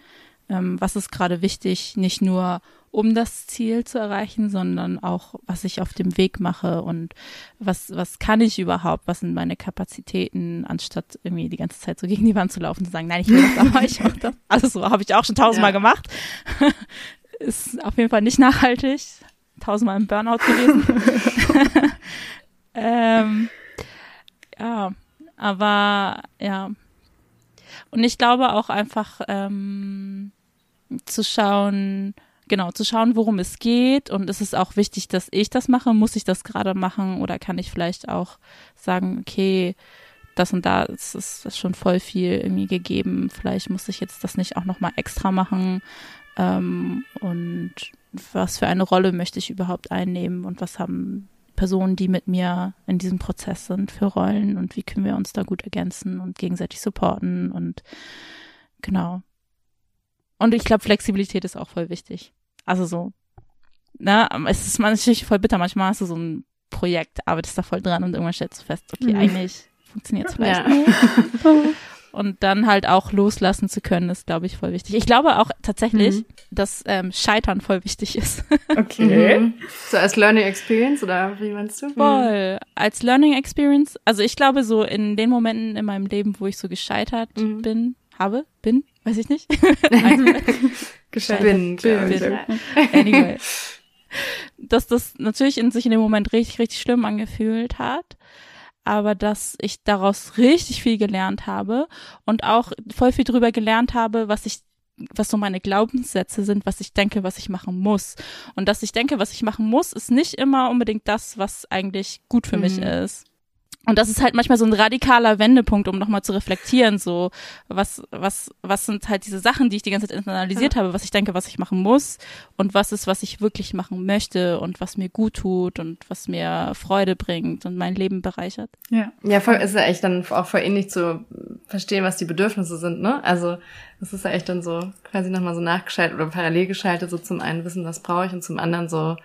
C: ähm, was ist gerade wichtig, nicht nur um das Ziel zu erreichen, sondern auch, was ich auf dem Weg mache und was, was kann ich überhaupt, was sind meine Kapazitäten, anstatt irgendwie die ganze Zeit so gegen die Wand zu laufen und zu sagen, nein, ich will das, aber ich mache das. Also so habe ich auch schon tausendmal ja. gemacht. Ist auf jeden Fall nicht nachhaltig. Tausendmal im Burnout gewesen. ähm, ja, aber ja. Und ich glaube auch einfach ähm, zu schauen, genau, zu schauen, worum es geht. Und ist es auch wichtig, dass ich das mache? Muss ich das gerade machen? Oder kann ich vielleicht auch sagen, okay, das und da ist, ist schon voll viel irgendwie gegeben. Vielleicht muss ich jetzt das nicht auch nochmal extra machen. Ähm, und was für eine Rolle möchte ich überhaupt einnehmen und was haben Personen, die mit mir in diesem Prozess sind, für Rollen und wie können wir uns da gut ergänzen und gegenseitig supporten und genau. Und ich glaube, Flexibilität ist auch voll wichtig. Also so, na, ne, es ist natürlich voll bitter. Manchmal hast du so ein Projekt, arbeitest da voll dran und irgendwann stellst du fest, okay, mhm. eigentlich funktioniert es vielleicht ja. nicht. und dann halt auch loslassen zu können, ist, glaube ich, voll wichtig. Ich glaube auch tatsächlich, mhm. dass ähm, Scheitern voll wichtig ist.
A: Okay. Mhm. So als Learning Experience oder wie meinst du?
C: Voll. Als Learning Experience. Also ich glaube so in den Momenten in meinem Leben, wo ich so gescheitert mhm. bin, habe, bin, weiß ich nicht.
A: Gescheitert. Bin,
C: bin. Anyway. Dass das natürlich in sich in dem Moment richtig, richtig schlimm angefühlt hat. Aber dass ich daraus richtig viel gelernt habe und auch voll viel drüber gelernt habe, was ich was so meine Glaubenssätze sind, was ich denke, was ich machen muss. Und dass ich denke, was ich machen muss, ist nicht immer unbedingt das, was eigentlich gut für mhm. mich ist. Und das ist halt manchmal so ein radikaler Wendepunkt, um nochmal zu reflektieren, so, was, was, was sind halt diese Sachen, die ich die ganze Zeit internalisiert ja. habe, was ich denke, was ich machen muss und was ist, was ich wirklich machen möchte und was mir gut tut und was mir Freude bringt und mein Leben bereichert.
A: Ja. Ja, voll, ist ja echt dann auch voll ähnlich zu verstehen, was die Bedürfnisse sind, ne? Also, das ist ja echt dann so quasi nochmal so nachgeschaltet oder parallel geschaltet, so zum einen wissen, was brauche ich und zum anderen so,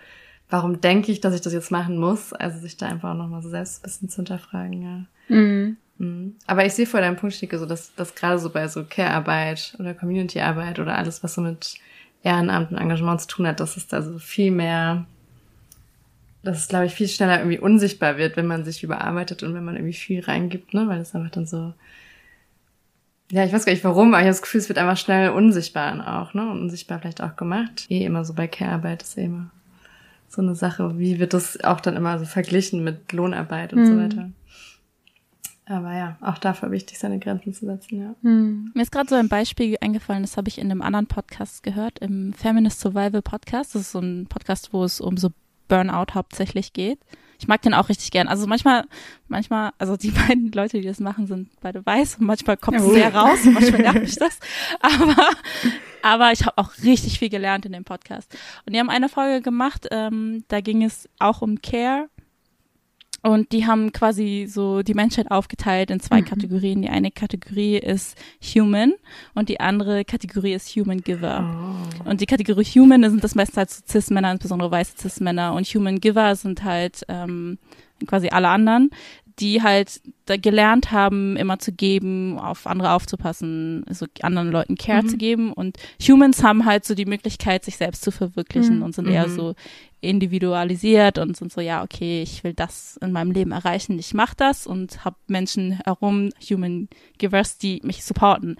A: warum denke ich, dass ich das jetzt machen muss? Also sich da einfach nochmal so selbst ein bisschen zu hinterfragen, ja. Mhm. Mhm. Aber ich sehe vor deinem Punkt, Stike, so dass, dass gerade so bei so Care-Arbeit oder Community-Arbeit oder alles, was so mit Ehrenamt und Engagement zu tun hat, dass es da so viel mehr, dass es, glaube ich, viel schneller irgendwie unsichtbar wird, wenn man sich überarbeitet und wenn man irgendwie viel reingibt, ne? Weil es einfach dann so, ja, ich weiß gar nicht warum, aber ich habe das Gefühl, es wird einfach schnell unsichtbar auch, ne? Und unsichtbar vielleicht auch gemacht. Eh immer so bei Care-Arbeit ist eh immer so eine Sache. Wie wird das auch dann immer so verglichen mit Lohnarbeit und mhm. so weiter? Aber ja, auch dafür wichtig, seine Grenzen zu setzen, ja.
C: Mhm. Mir ist gerade so ein Beispiel eingefallen, das habe ich in einem anderen Podcast gehört, im Feminist Survival Podcast. Das ist so ein Podcast, wo es um so Burnout hauptsächlich geht. Ich mag den auch richtig gern. Also manchmal, manchmal, also die beiden Leute, die das machen, sind beide weiß und manchmal kommt es sehr raus und manchmal nervt mich das. Aber aber ich habe auch richtig viel gelernt in dem Podcast. Und die haben eine Folge gemacht, ähm, da ging es auch um Care. Und die haben quasi so die Menschheit aufgeteilt in zwei mhm. Kategorien. Die eine Kategorie ist Human und die andere Kategorie ist Human Giver. Oh. Und die Kategorie Human sind das meiste halt so Cis-Männer, insbesondere weiße Cis-Männer. Und Human Giver sind halt ähm, quasi alle anderen die halt da gelernt haben, immer zu geben, auf andere aufzupassen, so anderen Leuten Care mhm. zu geben. Und Humans haben halt so die Möglichkeit, sich selbst zu verwirklichen mhm. und sind eher mhm. so individualisiert und sind so, ja, okay, ich will das in meinem Leben erreichen, ich mache das und habe Menschen herum, Human Givers, die mich supporten.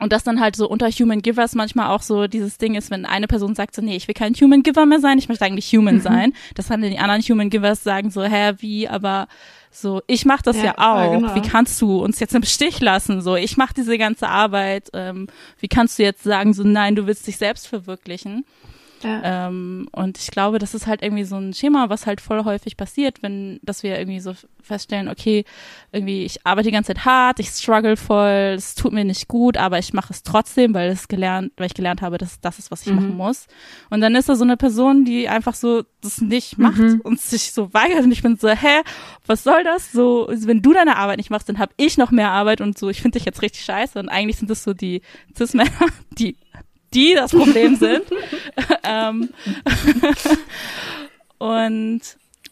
C: Und das dann halt so unter Human Givers manchmal auch so dieses Ding ist, wenn eine Person sagt so, nee, ich will kein Human Giver mehr sein, ich möchte eigentlich Human mhm. sein. Das dann die anderen Human Givers sagen so, hä, wie, aber so, ich mach das ja, ja auch. Ja, genau. Wie kannst du uns jetzt im Stich lassen? So, ich mach diese ganze Arbeit. Ähm, wie kannst du jetzt sagen, so nein, du willst dich selbst verwirklichen? Ja. Ähm, und ich glaube, das ist halt irgendwie so ein Schema, was halt voll häufig passiert, wenn, dass wir irgendwie so feststellen, okay, irgendwie, ich arbeite die ganze Zeit hart, ich struggle voll, es tut mir nicht gut, aber ich mache es trotzdem, weil es gelernt, weil ich gelernt habe, dass das ist, was ich mhm. machen muss. Und dann ist da so eine Person, die einfach so das nicht macht mhm. und sich so weigert und ich bin so, hä, was soll das? So, wenn du deine Arbeit nicht machst, dann habe ich noch mehr Arbeit und so, ich finde dich jetzt richtig scheiße. Und eigentlich sind das so die Cis-Männer, die die das Problem sind. ähm, und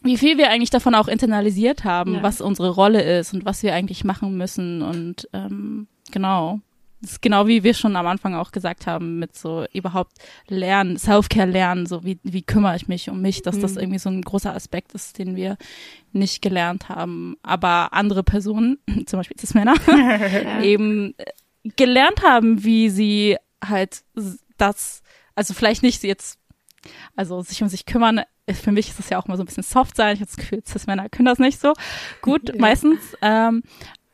C: wie viel wir eigentlich davon auch internalisiert haben, ja. was unsere Rolle ist und was wir eigentlich machen müssen. Und ähm, genau. Das ist genau wie wir schon am Anfang auch gesagt haben, mit so überhaupt lernen, Self-Care lernen, so wie, wie kümmere ich mich um mich, dass mhm. das irgendwie so ein großer Aspekt ist, den wir nicht gelernt haben. Aber andere Personen, zum Beispiel das Männer, eben gelernt haben, wie sie halt das, also vielleicht nicht jetzt, also sich um sich kümmern, für mich ist das ja auch mal so ein bisschen soft sein. Ich habe das Gefühl, Cis-Männer können das nicht so gut, ja. meistens. Ähm,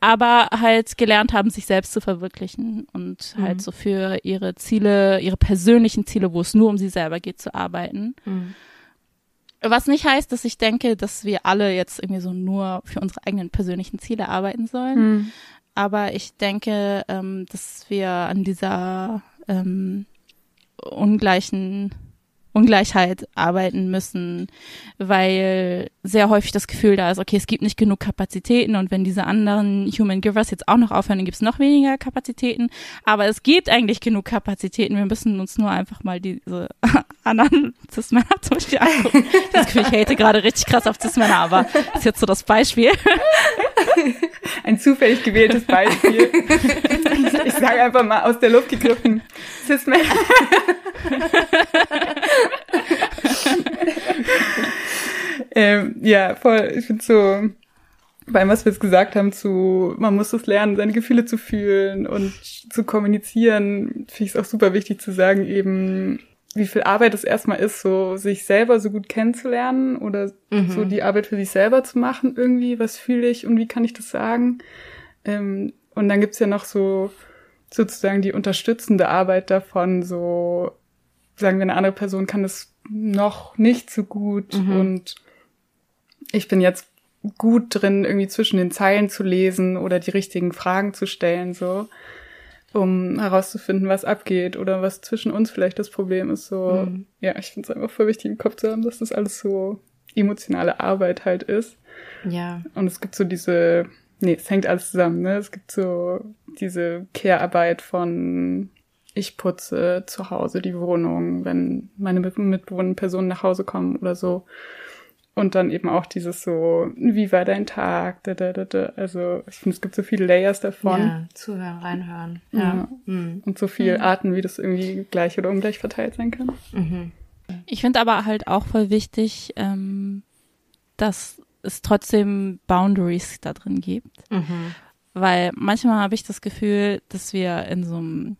C: aber halt gelernt haben, sich selbst zu verwirklichen und mhm. halt so für ihre Ziele, ihre persönlichen Ziele, wo es nur um sie selber geht, zu arbeiten. Mhm. Was nicht heißt, dass ich denke, dass wir alle jetzt irgendwie so nur für unsere eigenen persönlichen Ziele arbeiten sollen. Mhm. Aber ich denke, ähm, dass wir an dieser ähm, ungleichen Ungleichheit arbeiten müssen, weil sehr häufig das Gefühl da ist, okay, es gibt nicht genug Kapazitäten und wenn diese anderen Human Givers jetzt auch noch aufhören, dann gibt es noch weniger Kapazitäten. Aber es gibt eigentlich genug Kapazitäten. Wir müssen uns nur einfach mal diese anderen Cis-Männer zum Beispiel angucken. Das Gefühl, ich hate gerade richtig krass auf Cis-Männer, aber das ist jetzt so das Beispiel.
B: Ein zufällig gewähltes Beispiel. Ich sage einfach mal aus der Luft gegriffen. Cis-Männer. Ähm, ja, voll. Ich finde so, bei was wir jetzt gesagt haben, zu, man muss es lernen, seine Gefühle zu fühlen und zu kommunizieren, finde ich es auch super wichtig zu sagen, eben, wie viel Arbeit es erstmal ist, so sich selber so gut kennenzulernen oder mhm. so die Arbeit für sich selber zu machen irgendwie, was fühle ich und wie kann ich das sagen. Ähm, und dann gibt's ja noch so sozusagen die unterstützende Arbeit davon, so sagen wir, eine andere Person kann das noch nicht so gut
A: Mhm.
B: und ich bin jetzt gut drin, irgendwie zwischen den Zeilen zu lesen oder die richtigen Fragen zu stellen, so, um herauszufinden, was abgeht oder was zwischen uns vielleicht das Problem ist, so.
A: Mhm.
B: Ja, ich finde es einfach voll wichtig im Kopf zu haben, dass das alles so emotionale Arbeit halt ist.
A: Ja.
B: Und es gibt so diese, nee, es hängt alles zusammen, ne? Es gibt so diese Care-Arbeit von ich putze zu Hause die Wohnung, wenn meine Mit- mitbewohnenden Personen nach Hause kommen oder so. Und dann eben auch dieses so, wie war dein Tag? Da, da, da, da. Also ich finde, es gibt so viele Layers davon
A: Ja, zuhören, reinhören. Ja.
B: Ja.
A: Mhm.
B: und so viele Arten, wie das irgendwie gleich oder ungleich verteilt sein kann.
A: Mhm.
C: Ich finde aber halt auch voll wichtig, ähm, dass es trotzdem Boundaries da drin gibt.
A: Mhm.
C: Weil manchmal habe ich das Gefühl, dass wir in so einem,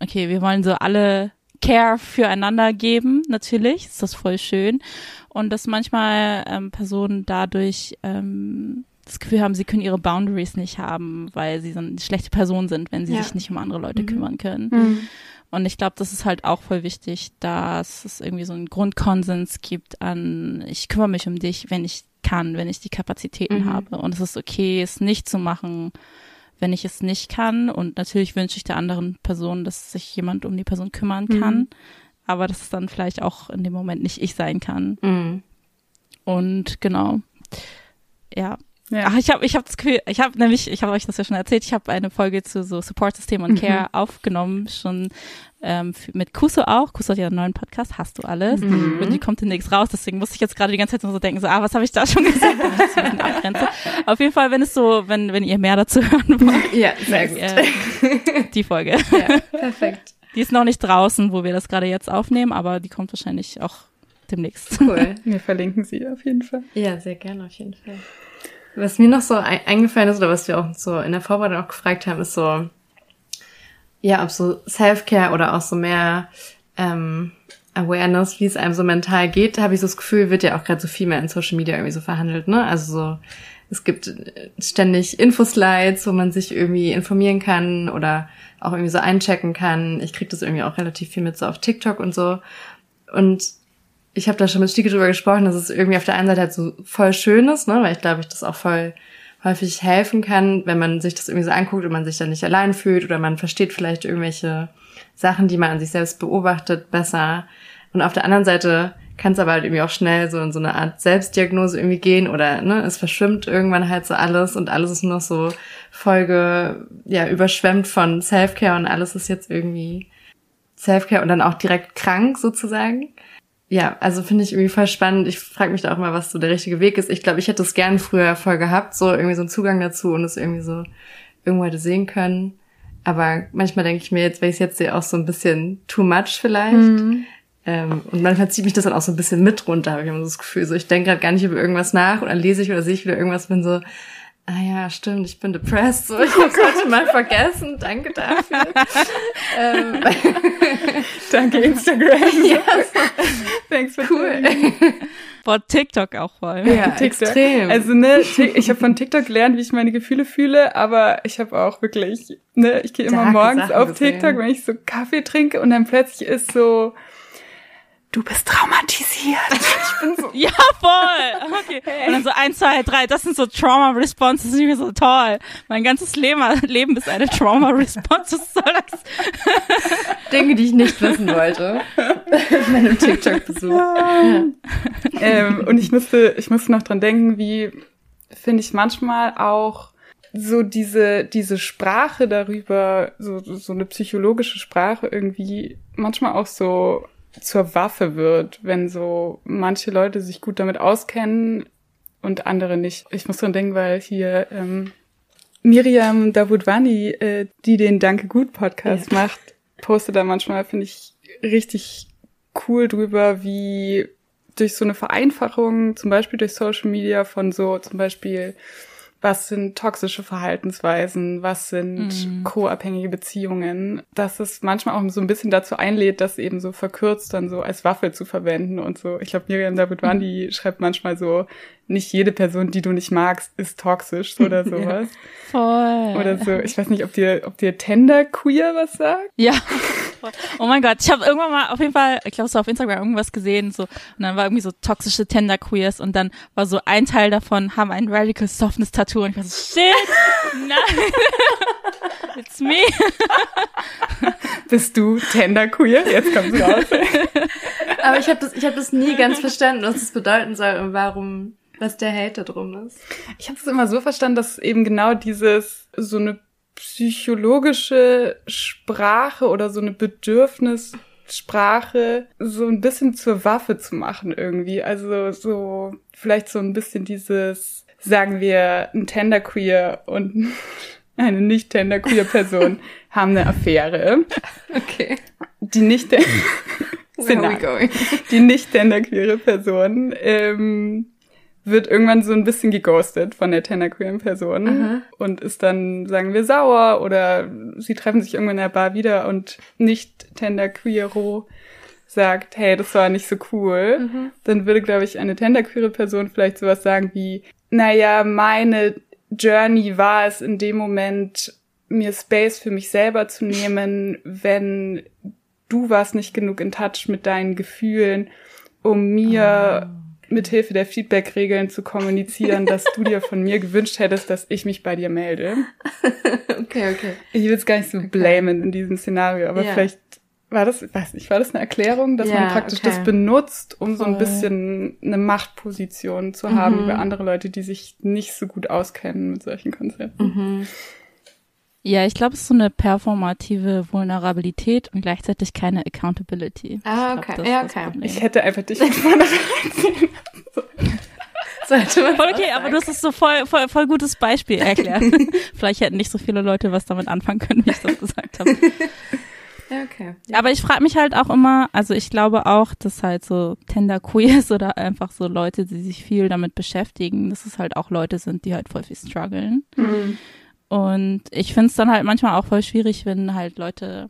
C: okay, wir wollen so alle Care füreinander geben, natürlich, ist das voll schön. Und dass manchmal ähm, Personen dadurch ähm, das Gefühl haben, sie können ihre Boundaries nicht haben, weil sie so eine schlechte Person sind, wenn sie
A: Ja.
C: sich nicht um andere Leute
A: Mhm.
C: kümmern können. Und ich glaube, das ist halt auch voll wichtig, dass es irgendwie so einen Grundkonsens gibt an, ich kümmere mich um dich, wenn ich kann, wenn ich die Kapazitäten
A: Mhm.
C: habe. Und es ist okay, es nicht zu machen, wenn ich es nicht kann. Und natürlich wünsche ich der anderen Person, dass sich jemand um die Person kümmern kann.
B: Mhm.
C: Aber dass es dann vielleicht auch in dem Moment nicht ich sein kann.
A: Mhm.
C: Und genau. Ja.
B: Ja.
C: Ach, ich habe ich hab das Gefühl, ich habe nämlich, ich habe euch das ja schon erzählt, ich habe eine Folge zu so Support-System und
B: Mhm.
C: Care aufgenommen, schon ähm, mit Kuso auch. Kuso hat ja einen neuen Podcast, hast du alles.
A: Mhm.
C: Und die kommt demnächst raus, deswegen musste ich jetzt gerade die ganze Zeit so denken, so, ah, was habe ich da schon gesagt? Auf jeden Fall, wenn es so, wenn, wenn ihr mehr dazu hören wollt,
A: Ja, sehr gut.
C: äh, die Folge.
A: Ja, perfekt.
C: Die ist noch nicht draußen, wo wir das gerade jetzt aufnehmen, aber die kommt wahrscheinlich auch demnächst.
A: Cool.
B: Wir verlinken sie auf jeden Fall.
A: Ja, sehr gerne, auf jeden Fall. Was mir noch so ein eingefallen ist, oder was wir auch so in der Vorbereitung auch gefragt haben, ist so, ja, ob so Self-Care oder auch so mehr ähm, Awareness, wie es einem so mental geht, habe ich so das Gefühl, wird ja auch gerade so viel mehr in Social Media irgendwie so verhandelt, ne? Also so, es gibt äh, ständig Infoslides, wo man sich irgendwie informieren kann oder auch irgendwie so einchecken kann. Ich krieg das irgendwie auch relativ viel mit so auf TikTok und so. Und ich habe da schon mit Stieke drüber gesprochen, dass es irgendwie auf der einen Seite halt so voll schön ist, ne, weil ich glaube, ich das auch voll häufig helfen kann, wenn man sich das irgendwie so anguckt und man sich dann nicht allein fühlt oder man versteht vielleicht irgendwelche Sachen, die man an sich selbst beobachtet, besser. Und auf der anderen Seite kann es aber halt irgendwie auch schnell so in so eine Art Selbstdiagnose irgendwie gehen oder ne, es verschwimmt irgendwann halt so alles und alles ist nur noch so Folge, ja, überschwemmt von Selfcare und alles ist jetzt irgendwie Selfcare und dann auch direkt krank sozusagen. Ja, also finde ich irgendwie voll spannend. Ich frage mich da auch mal, was so der richtige Weg ist. Ich glaube, ich hätte es gern früher voll gehabt, so irgendwie so einen Zugang dazu und es irgendwie so irgendwo hätte sehen können. Aber manchmal denke ich mir jetzt, wenn ich es jetzt sehe, auch so ein bisschen too much vielleicht. Ähm, und manchmal zieht mich das dann auch so ein bisschen mit runter, habe ich immer so das Gefühl. So, ich denke gerade gar nicht über irgendwas nach und dann lese ich oder sehe ich wieder irgendwas, bin so, ah ja, stimmt, ich bin depressed. So, ich hab's heute mal vergessen. Danke dafür. ähm,
B: Danke, Instagram.
A: ja,
B: Thanks for
A: cool.
C: Boah, TikTok auch voll.
A: Ja,
B: TikTok.
A: extrem.
B: Also ne, ich habe von TikTok gelernt, wie ich meine Gefühle fühle, aber ich habe auch wirklich, ne, ich gehe immer
A: Darke
B: morgens
A: Sachen
B: auf
A: gesehen.
B: TikTok, wenn ich so Kaffee trinke und dann plötzlich ist so, du bist traumatisiert. Ich bin so,
C: Ja, voll. Okay. Und dann so eins, zwei, drei, das sind so Trauma-Responses. Das ist mir so toll. Mein ganzes Leben, Leben ist eine Trauma-Response. Was soll das?
A: Dinge, die ich nicht wissen wollte. In meinem TikTok-Besuch.
B: ähm, und ich musste, ich musste noch dran denken, wie finde ich manchmal auch so diese, diese Sprache darüber, so, so eine psychologische Sprache irgendwie manchmal auch so zur Waffe wird, wenn so manche Leute sich gut damit auskennen und andere nicht. Ich muss dran denken, weil hier ähm, Miriam Davudwani, äh, die den Danke Gut Podcast macht, postet da manchmal, finde ich, richtig cool drüber, wie durch so eine Vereinfachung, zum Beispiel durch Social Media von so zum Beispiel was sind toxische Verhaltensweisen, was sind
C: Mhm.
B: co-abhängige Beziehungen, dass es manchmal auch so ein bisschen dazu einlädt, das eben so verkürzt dann so als Waffe zu verwenden und so. Ich glaube, Miriam Davidwan, die schreibt manchmal so, nicht jede Person, die du nicht magst, ist toxisch oder sowas.
C: Voll.
B: Oder so. Ich weiß nicht, ob dir, ob dir Tender Queer was sagt.
C: Ja. Oh mein Gott, ich habe irgendwann mal auf jeden Fall, ich glaube so auf Instagram irgendwas gesehen so und dann war irgendwie so toxische Tender Queers und dann war so ein Teil davon haben ein Radical Softness Tattoo und ich war so shit, nein, it's me.
B: Bist du Tender Queer? Jetzt kommt's raus.
A: Aber ich habe das, ich hab das nie ganz verstanden, was das bedeuten soll und warum, was der Hate da drum ist.
B: Ich habe es immer so verstanden, dass eben genau dieses so eine psychologische Sprache oder so eine Bedürfnissprache so ein bisschen zur Waffe zu machen irgendwie. Also so vielleicht so ein bisschen dieses, sagen wir, ein Tenderqueer und eine nicht tenderqueer Person haben eine Affäre.
A: Okay.
B: Die nicht Szenario.
A: going?
B: die nicht tenderqueere Person ähm, wird irgendwann so ein bisschen geghostet von der tenderqueeren Person
A: Aha.
B: und ist dann, sagen wir, sauer oder sie treffen sich irgendwann in der Bar wieder und nicht tenderqueero sagt, hey, das war nicht so cool,
A: Mhm.
B: dann würde, glaube ich, eine tenderqueere Person vielleicht sowas sagen wie, naja, meine Journey war es in dem Moment, mir Space für mich selber zu nehmen, wenn du warst nicht genug in Touch mit deinen Gefühlen, um mir mit Hilfe der Feedback-Regeln zu kommunizieren, dass du dir von mir gewünscht hättest, dass ich mich bei dir melde.
A: Okay, okay.
B: Ich will es gar nicht so blamen in diesem Szenario, aber
A: Ja.
B: vielleicht war das, weiß nicht, war das eine Erklärung, dass
A: Ja,
B: man praktisch
A: okay.
B: das benutzt, um so ein bisschen eine Machtposition zu haben
A: Mhm.
B: über andere Leute, die sich nicht so gut auskennen mit solchen Konzepten.
A: Mhm.
C: Ja, ich glaube, es ist so eine performative Vulnerabilität und gleichzeitig keine Accountability.
A: Ah,
C: Ich glaub,
A: okay.
C: ist
A: Ja, okay.
B: Ich hätte einfach dich
A: Sollte man
C: okay, aber du hast es so voll, voll, voll gutes Beispiel erklärt. Vielleicht hätten nicht so viele Leute was damit anfangen können, wie ich das gesagt habe.
A: Ja, okay.
C: Aber ich frage mich halt auch immer, also ich glaube auch, dass halt so Tender Queers oder einfach so Leute, die sich viel damit beschäftigen, dass es halt auch Leute sind, die halt voll viel strugglen.
A: Mhm.
C: Und ich finde es dann halt manchmal auch voll schwierig, wenn halt Leute,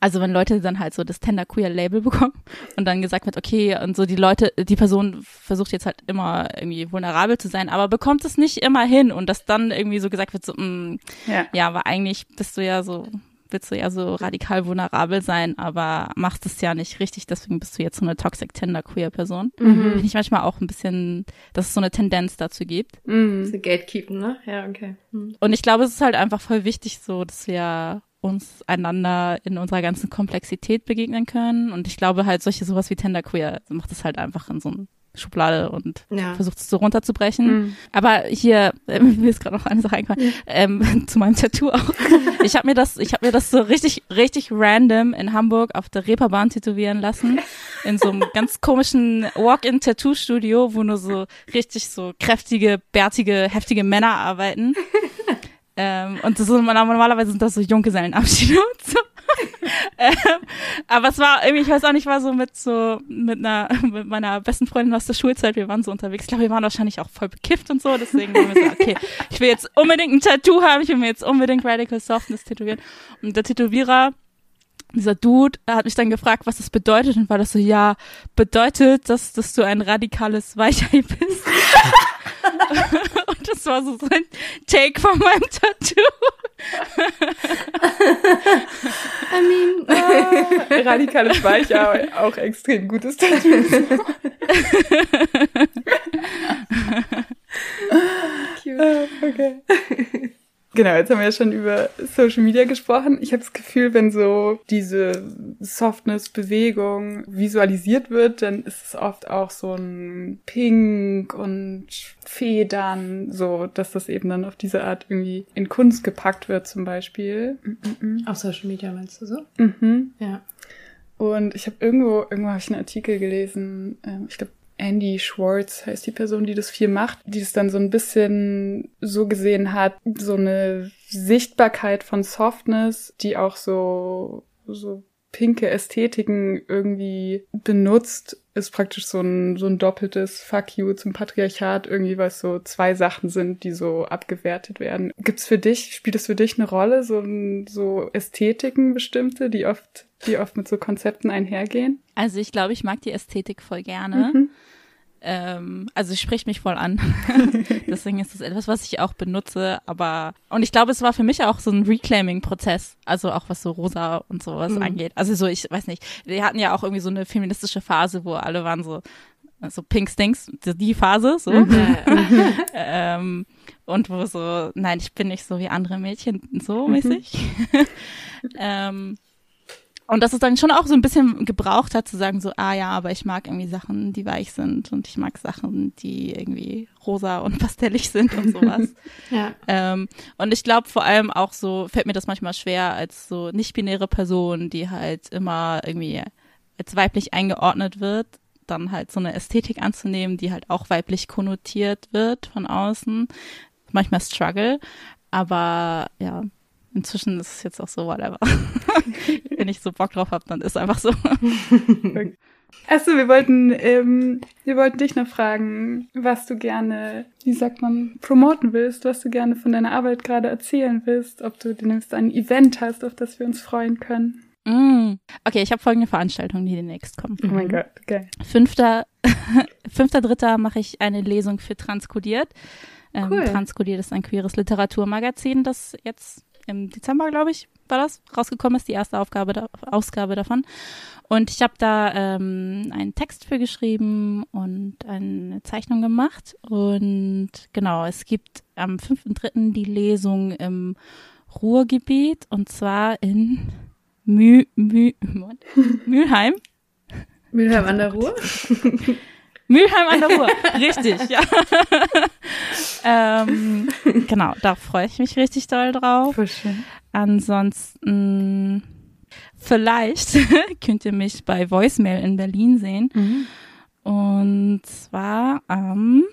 C: also wenn Leute dann halt so das Tender Queer Label bekommen und dann gesagt wird, okay, und so die Leute, die Person versucht jetzt halt immer irgendwie vulnerabel zu sein, aber bekommt es nicht immer hin und dass dann irgendwie so gesagt wird, so, mm,
B: Ja.
C: ja, aber eigentlich bist du ja so, willst du ja so radikal vulnerabel sein, aber machst es ja nicht richtig, deswegen bist du jetzt so eine toxic Tender Queer Person.
A: Mhm.
C: Finde ich manchmal auch ein bisschen, dass es so eine Tendenz dazu gibt.
B: Mhm.
A: So Gatekeeping, ne? Ja, okay. Mhm.
C: Und ich glaube, es ist halt einfach voll wichtig so, dass wir uns einander in unserer ganzen Komplexität begegnen können. Und ich glaube halt, solche sowas wie Tender Queer macht es halt einfach in so eine Schublade und
A: Ja.
C: versucht es so runterzubrechen.
B: Mhm.
C: Aber hier, äh, mir ist gerade noch eine Sache eingefallen, ähm, zu meinem Tattoo auch. Ich habe mir das, ich habe mir das so richtig, richtig random in Hamburg auf der Reeperbahn tätowieren lassen. In so einem ganz komischen Walk-in-Tattoo-Studio, wo nur so richtig so kräftige, bärtige, heftige Männer arbeiten. Ähm, und das ist, normalerweise sind das so Junggesellenabschiede und so. ähm, aber es war irgendwie, ich weiß auch nicht, war so mit so, mit einer, mit meiner besten Freundin aus der Schulzeit, wir waren so unterwegs. Ich glaube, wir waren wahrscheinlich auch voll bekifft und so, deswegen haben wir so, okay, ich will jetzt unbedingt ein Tattoo haben, ich will mir jetzt unbedingt Radical Softness tätowieren. Und der Tätowierer, dieser Dude, hat mich dann gefragt, was das bedeutet und war das so, ja, bedeutet das, dass du ein radikales Weichei bist? und das war so sein Take von meinem Tattoo.
A: I mean,
B: Radikales Weicher, auch extrem gutes Tattoo.
A: cute.
B: Ah, okay. Genau, jetzt haben wir ja schon über Social Media gesprochen. Ich habe das Gefühl, wenn so diese Softness-Bewegung visualisiert wird, dann ist es oft auch so ein Pink und Federn, so dass das eben dann auf diese Art irgendwie in Kunst gepackt wird zum Beispiel.
A: Auf Social Media meinst du so?
B: Mhm.
A: Ja.
B: Und ich habe irgendwo, irgendwo habe ich einen Artikel gelesen, ähm, ich glaube, Andy Schwartz heißt die Person, die das viel macht, die es dann so ein bisschen so gesehen hat, so eine Sichtbarkeit von Softness, die auch so, so pinke Ästhetiken irgendwie benutzt, ist praktisch so ein, so ein doppeltes Fuck you zum Patriarchat, irgendwie, was so zwei Sachen sind, die so abgewertet werden. Gibt's für dich, spielt es für dich eine Rolle, so, so Ästhetiken bestimmte, die oft, die oft mit so Konzepten einhergehen?
C: Also ich glaube, ich mag die Ästhetik voll gerne. Mhm. Ähm, also es spricht mich voll an. Deswegen ist es etwas, was ich auch benutze. Aber und ich glaube, es war für mich auch so ein Reclaiming-Prozess. Also auch was so Rosa und sowas mhm. angeht. Also so, ich weiß nicht. Wir hatten ja auch irgendwie so eine feministische Phase, wo alle waren so so Pink Stinks, die Phase, so. Mhm. ähm, und wo so, nein, ich bin nicht so wie andere Mädchen, so mhm. mäßig. ähm, und dass es dann schon auch so ein bisschen gebraucht hat, zu sagen so, ah ja, aber ich mag irgendwie Sachen, die weich sind und ich mag Sachen, die irgendwie rosa und pastellig sind und sowas. ja. Ähm, und ich glaube vor allem auch so, fällt mir das manchmal schwer als so nicht-binäre Person, die halt immer irgendwie als weiblich eingeordnet wird, dann halt so eine Ästhetik anzunehmen, die halt auch weiblich konnotiert wird von außen. Manchmal Struggle. Aber ja, Inzwischen ist es jetzt auch so, whatever. Wenn ich so Bock drauf habe, dann ist einfach so.
B: Achso, wir wollten, ähm, wir wollten dich noch fragen, was du gerne, wie sagt man, promoten willst, was du gerne von deiner Arbeit gerade erzählen willst, ob du demnächst ein Event hast, auf das wir uns freuen können.
C: Mm. Okay, ich habe folgende Veranstaltungen, die demnächst kommen.
B: Oh mein Gott, okay.
C: Fünfter, fünfter Dritter mache ich eine Lesung für Transkodiert. Ähm, cool. Transkodiert ist ein queeres Literaturmagazin, das jetzt im Dezember, glaube ich, war das, rausgekommen ist, die erste Aufgabe da, Ausgabe davon. Und ich habe da ähm, einen Text für geschrieben und eine Zeichnung gemacht. Und genau, es gibt am 5.3. die Lesung im Ruhrgebiet und zwar in Mü, Mü, Mülheim.
A: Mülheim an der Ruhr?
C: Mülheim an der Ruhr, richtig, ja. ähm, genau, da freue ich mich richtig doll drauf. Voll schön. Ansonsten vielleicht könnt ihr mich bei Voicemail in Berlin sehen. Mhm. Und zwar am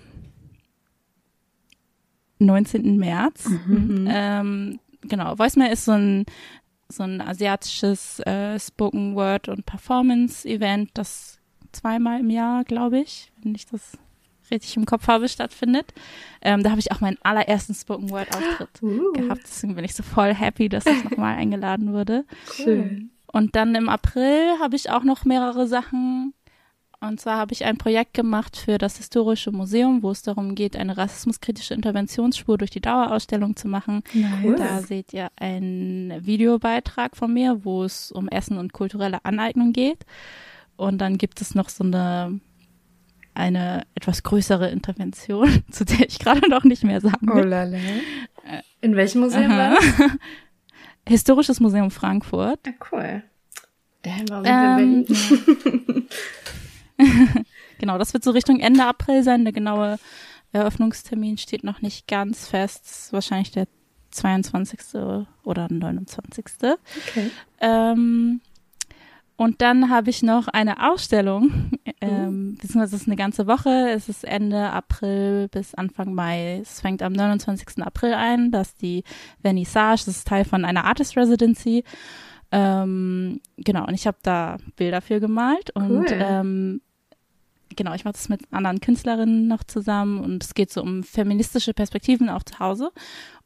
C: 19. März. Mhm. Ähm, genau, Voicemail ist so ein so ein asiatisches äh, Spoken Word und Performance Event, das zweimal im Jahr, glaube ich, wenn ich das richtig im Kopf habe, stattfindet. Ähm, da habe ich auch meinen allerersten Spoken Word Auftritt uh. gehabt. Deswegen bin ich so voll happy, dass ich nochmal eingeladen wurde. Schön. Und dann im April habe ich auch noch mehrere Sachen. Und zwar habe ich ein Projekt gemacht für das Historische Museum, wo es darum geht, eine rassismuskritische Interventionsspur durch die Dauerausstellung zu machen. Nice. Da seht ihr einen Videobeitrag von mir, wo es um Essen und kulturelle Aneignung geht. Und dann gibt es noch so eine eine etwas größere Intervention, zu der ich gerade noch nicht mehr sagen will. Oh lala.
A: Äh, in welchem Museum war das?
C: Historisches Museum Frankfurt.
A: Ja, cool. Damn, warum ähm,
C: genau, das wird so Richtung Ende April sein. Der genaue Eröffnungstermin steht noch nicht ganz fest. Wahrscheinlich der 22. oder 29. Okay. Ähm, und dann habe ich noch eine Ausstellung, ähm, beziehungsweise es ist eine ganze Woche, es ist Ende April bis Anfang Mai. Es fängt am 29. April ein, das ist die Vernissage, das ist Teil von einer Artist Residency. Ähm, genau, und ich habe da Bilder für gemalt und cool. ähm, genau, ich mache das mit anderen Künstlerinnen noch zusammen und es geht so um feministische Perspektiven auch zu Hause.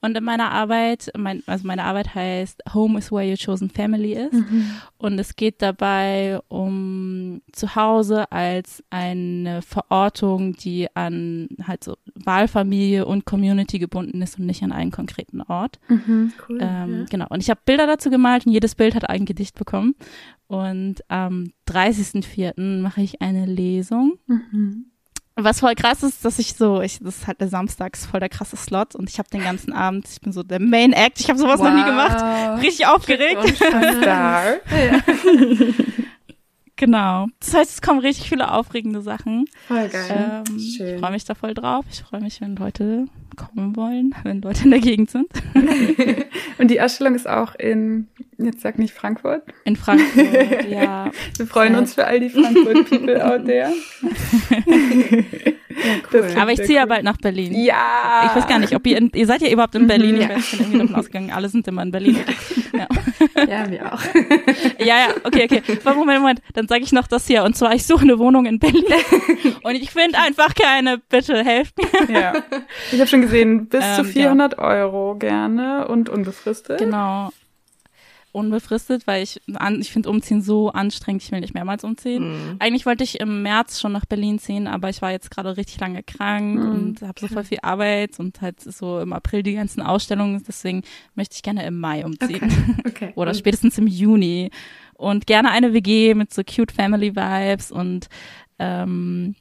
C: Und in meiner Arbeit, mein, also meine Arbeit heißt Home is where your chosen family is. Mhm. Und es geht dabei um Zuhause als eine Verortung, die an halt so Wahlfamilie und Community gebunden ist und nicht an einen konkreten Ort. Mhm, cool, ähm, ja. Genau. Und ich habe Bilder dazu gemalt und jedes Bild hat ein Gedicht bekommen. Und am 30.04. mache ich eine Lesung. Mhm was voll krass ist, dass ich so, ich, das ist halt der Samstags voll der krasse Slot und ich habe den ganzen Abend, ich bin so der Main Act, ich habe sowas wow. noch nie gemacht, richtig aufgeregt. Star. genau. Das heißt, es kommen richtig viele aufregende Sachen. Voll geil. Ähm, Schön. Ich freue mich da voll drauf. Ich freue mich, wenn Leute kommen wollen, wenn Leute in der Gegend sind.
B: und die Ausstellung ist auch in, jetzt sag nicht Frankfurt.
C: In Frankfurt, ja.
B: Wir freuen uns für all die Frankfurt-People out there.
C: Ja, cool. Aber ich ziehe ja bald nach Berlin. Ja. Ich weiß gar nicht, ob ihr, in, ihr seid ja überhaupt in Berlin. Ja. Ich bin irgendwie davon ausgegangen, alle sind immer in Berlin. Ja.
A: Ja, wir auch.
C: ja, ja, okay, okay. Moment, Moment. Dann sage ich noch das hier. Und zwar, ich suche eine Wohnung in Berlin. Und ich finde einfach keine. Bitte helft mir.
B: Ja. Ich habe schon gesehen, bis ähm, zu 400 ja. Euro gerne und unbefristet.
C: Genau unbefristet, weil ich an, ich finde Umziehen so anstrengend, ich will nicht mehrmals umziehen. Mhm. Eigentlich wollte ich im März schon nach Berlin ziehen, aber ich war jetzt gerade richtig lange krank mhm. und habe so voll viel Arbeit und halt so im April die ganzen Ausstellungen, deswegen möchte ich gerne im Mai umziehen. Okay. okay. Oder spätestens im Juni. Und gerne eine WG mit so cute Family Vibes und ähm,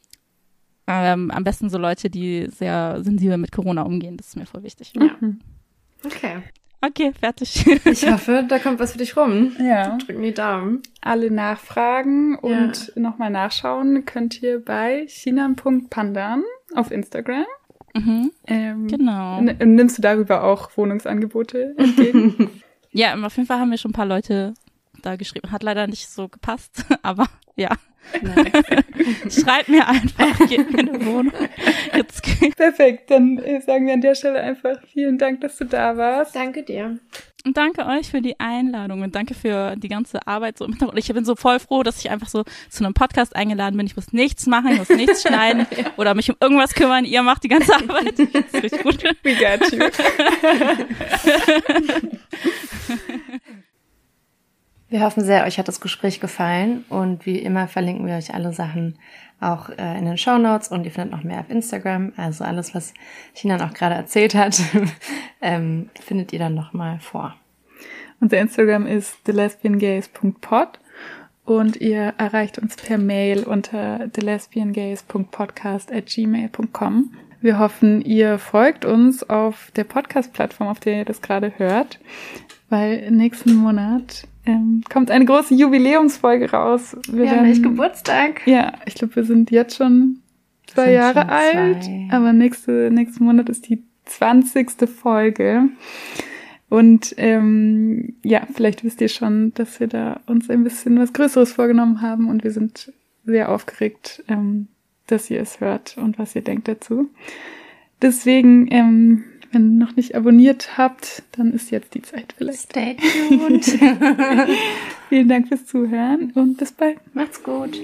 C: ähm, am besten so Leute, die sehr sensibel mit Corona umgehen. Das ist mir voll wichtig.
A: Ja. Mhm. Okay.
C: Okay, fertig.
A: ich hoffe, da kommt was für dich rum.
B: Ja.
A: Drücken die Daumen.
B: Alle nachfragen und ja. nochmal nachschauen könnt ihr bei chinan.pandan auf Instagram.
C: Mhm. Ähm, genau.
B: Nimmst du darüber auch Wohnungsangebote entgegen?
C: ja, auf jeden Fall haben wir schon ein paar Leute da geschrieben. Hat leider nicht so gepasst, aber ja. Schreib mir einfach, gib mir eine Wohnung. Jetzt
B: Perfekt, dann äh, sagen wir an der Stelle einfach vielen Dank, dass du da warst.
A: Danke dir.
C: Und danke euch für die Einladung und danke für die ganze Arbeit so im Hintergrund. Ich bin so voll froh, dass ich einfach so zu einem Podcast eingeladen bin. Ich muss nichts machen, ich muss nichts schneiden oder mich um irgendwas kümmern. Ihr macht die ganze Arbeit. Das ist richtig gut.
B: We got you.
A: Wir hoffen sehr, euch hat das Gespräch gefallen und wie immer verlinken wir euch alle Sachen auch äh, in den Show Notes und ihr findet noch mehr auf Instagram. Also alles, was China auch gerade erzählt hat, ähm, findet ihr dann nochmal vor.
B: Unser Instagram ist thelesbiangays.pod und ihr erreicht uns per Mail unter thelesbiangays.podcast at gmail.com. Wir hoffen, ihr folgt uns auf der Podcast-Plattform, auf der ihr das gerade hört, weil nächsten Monat ähm, kommt eine große Jubiläumsfolge raus.
A: Wir ja, werden, Geburtstag.
B: Ja, ich glaube, wir sind jetzt schon zwei Jahre schon alt, zwei. aber nächste, nächsten Monat ist die zwanzigste Folge. Und ähm, ja, vielleicht wisst ihr schon, dass wir da uns ein bisschen was Größeres vorgenommen haben und wir sind sehr aufgeregt, ähm, dass ihr es hört und was ihr denkt dazu. Deswegen ähm, wenn ihr noch nicht abonniert habt, dann ist jetzt die Zeit vielleicht.
A: Stay tuned.
B: Vielen Dank fürs Zuhören und bis bald.
A: Macht's gut.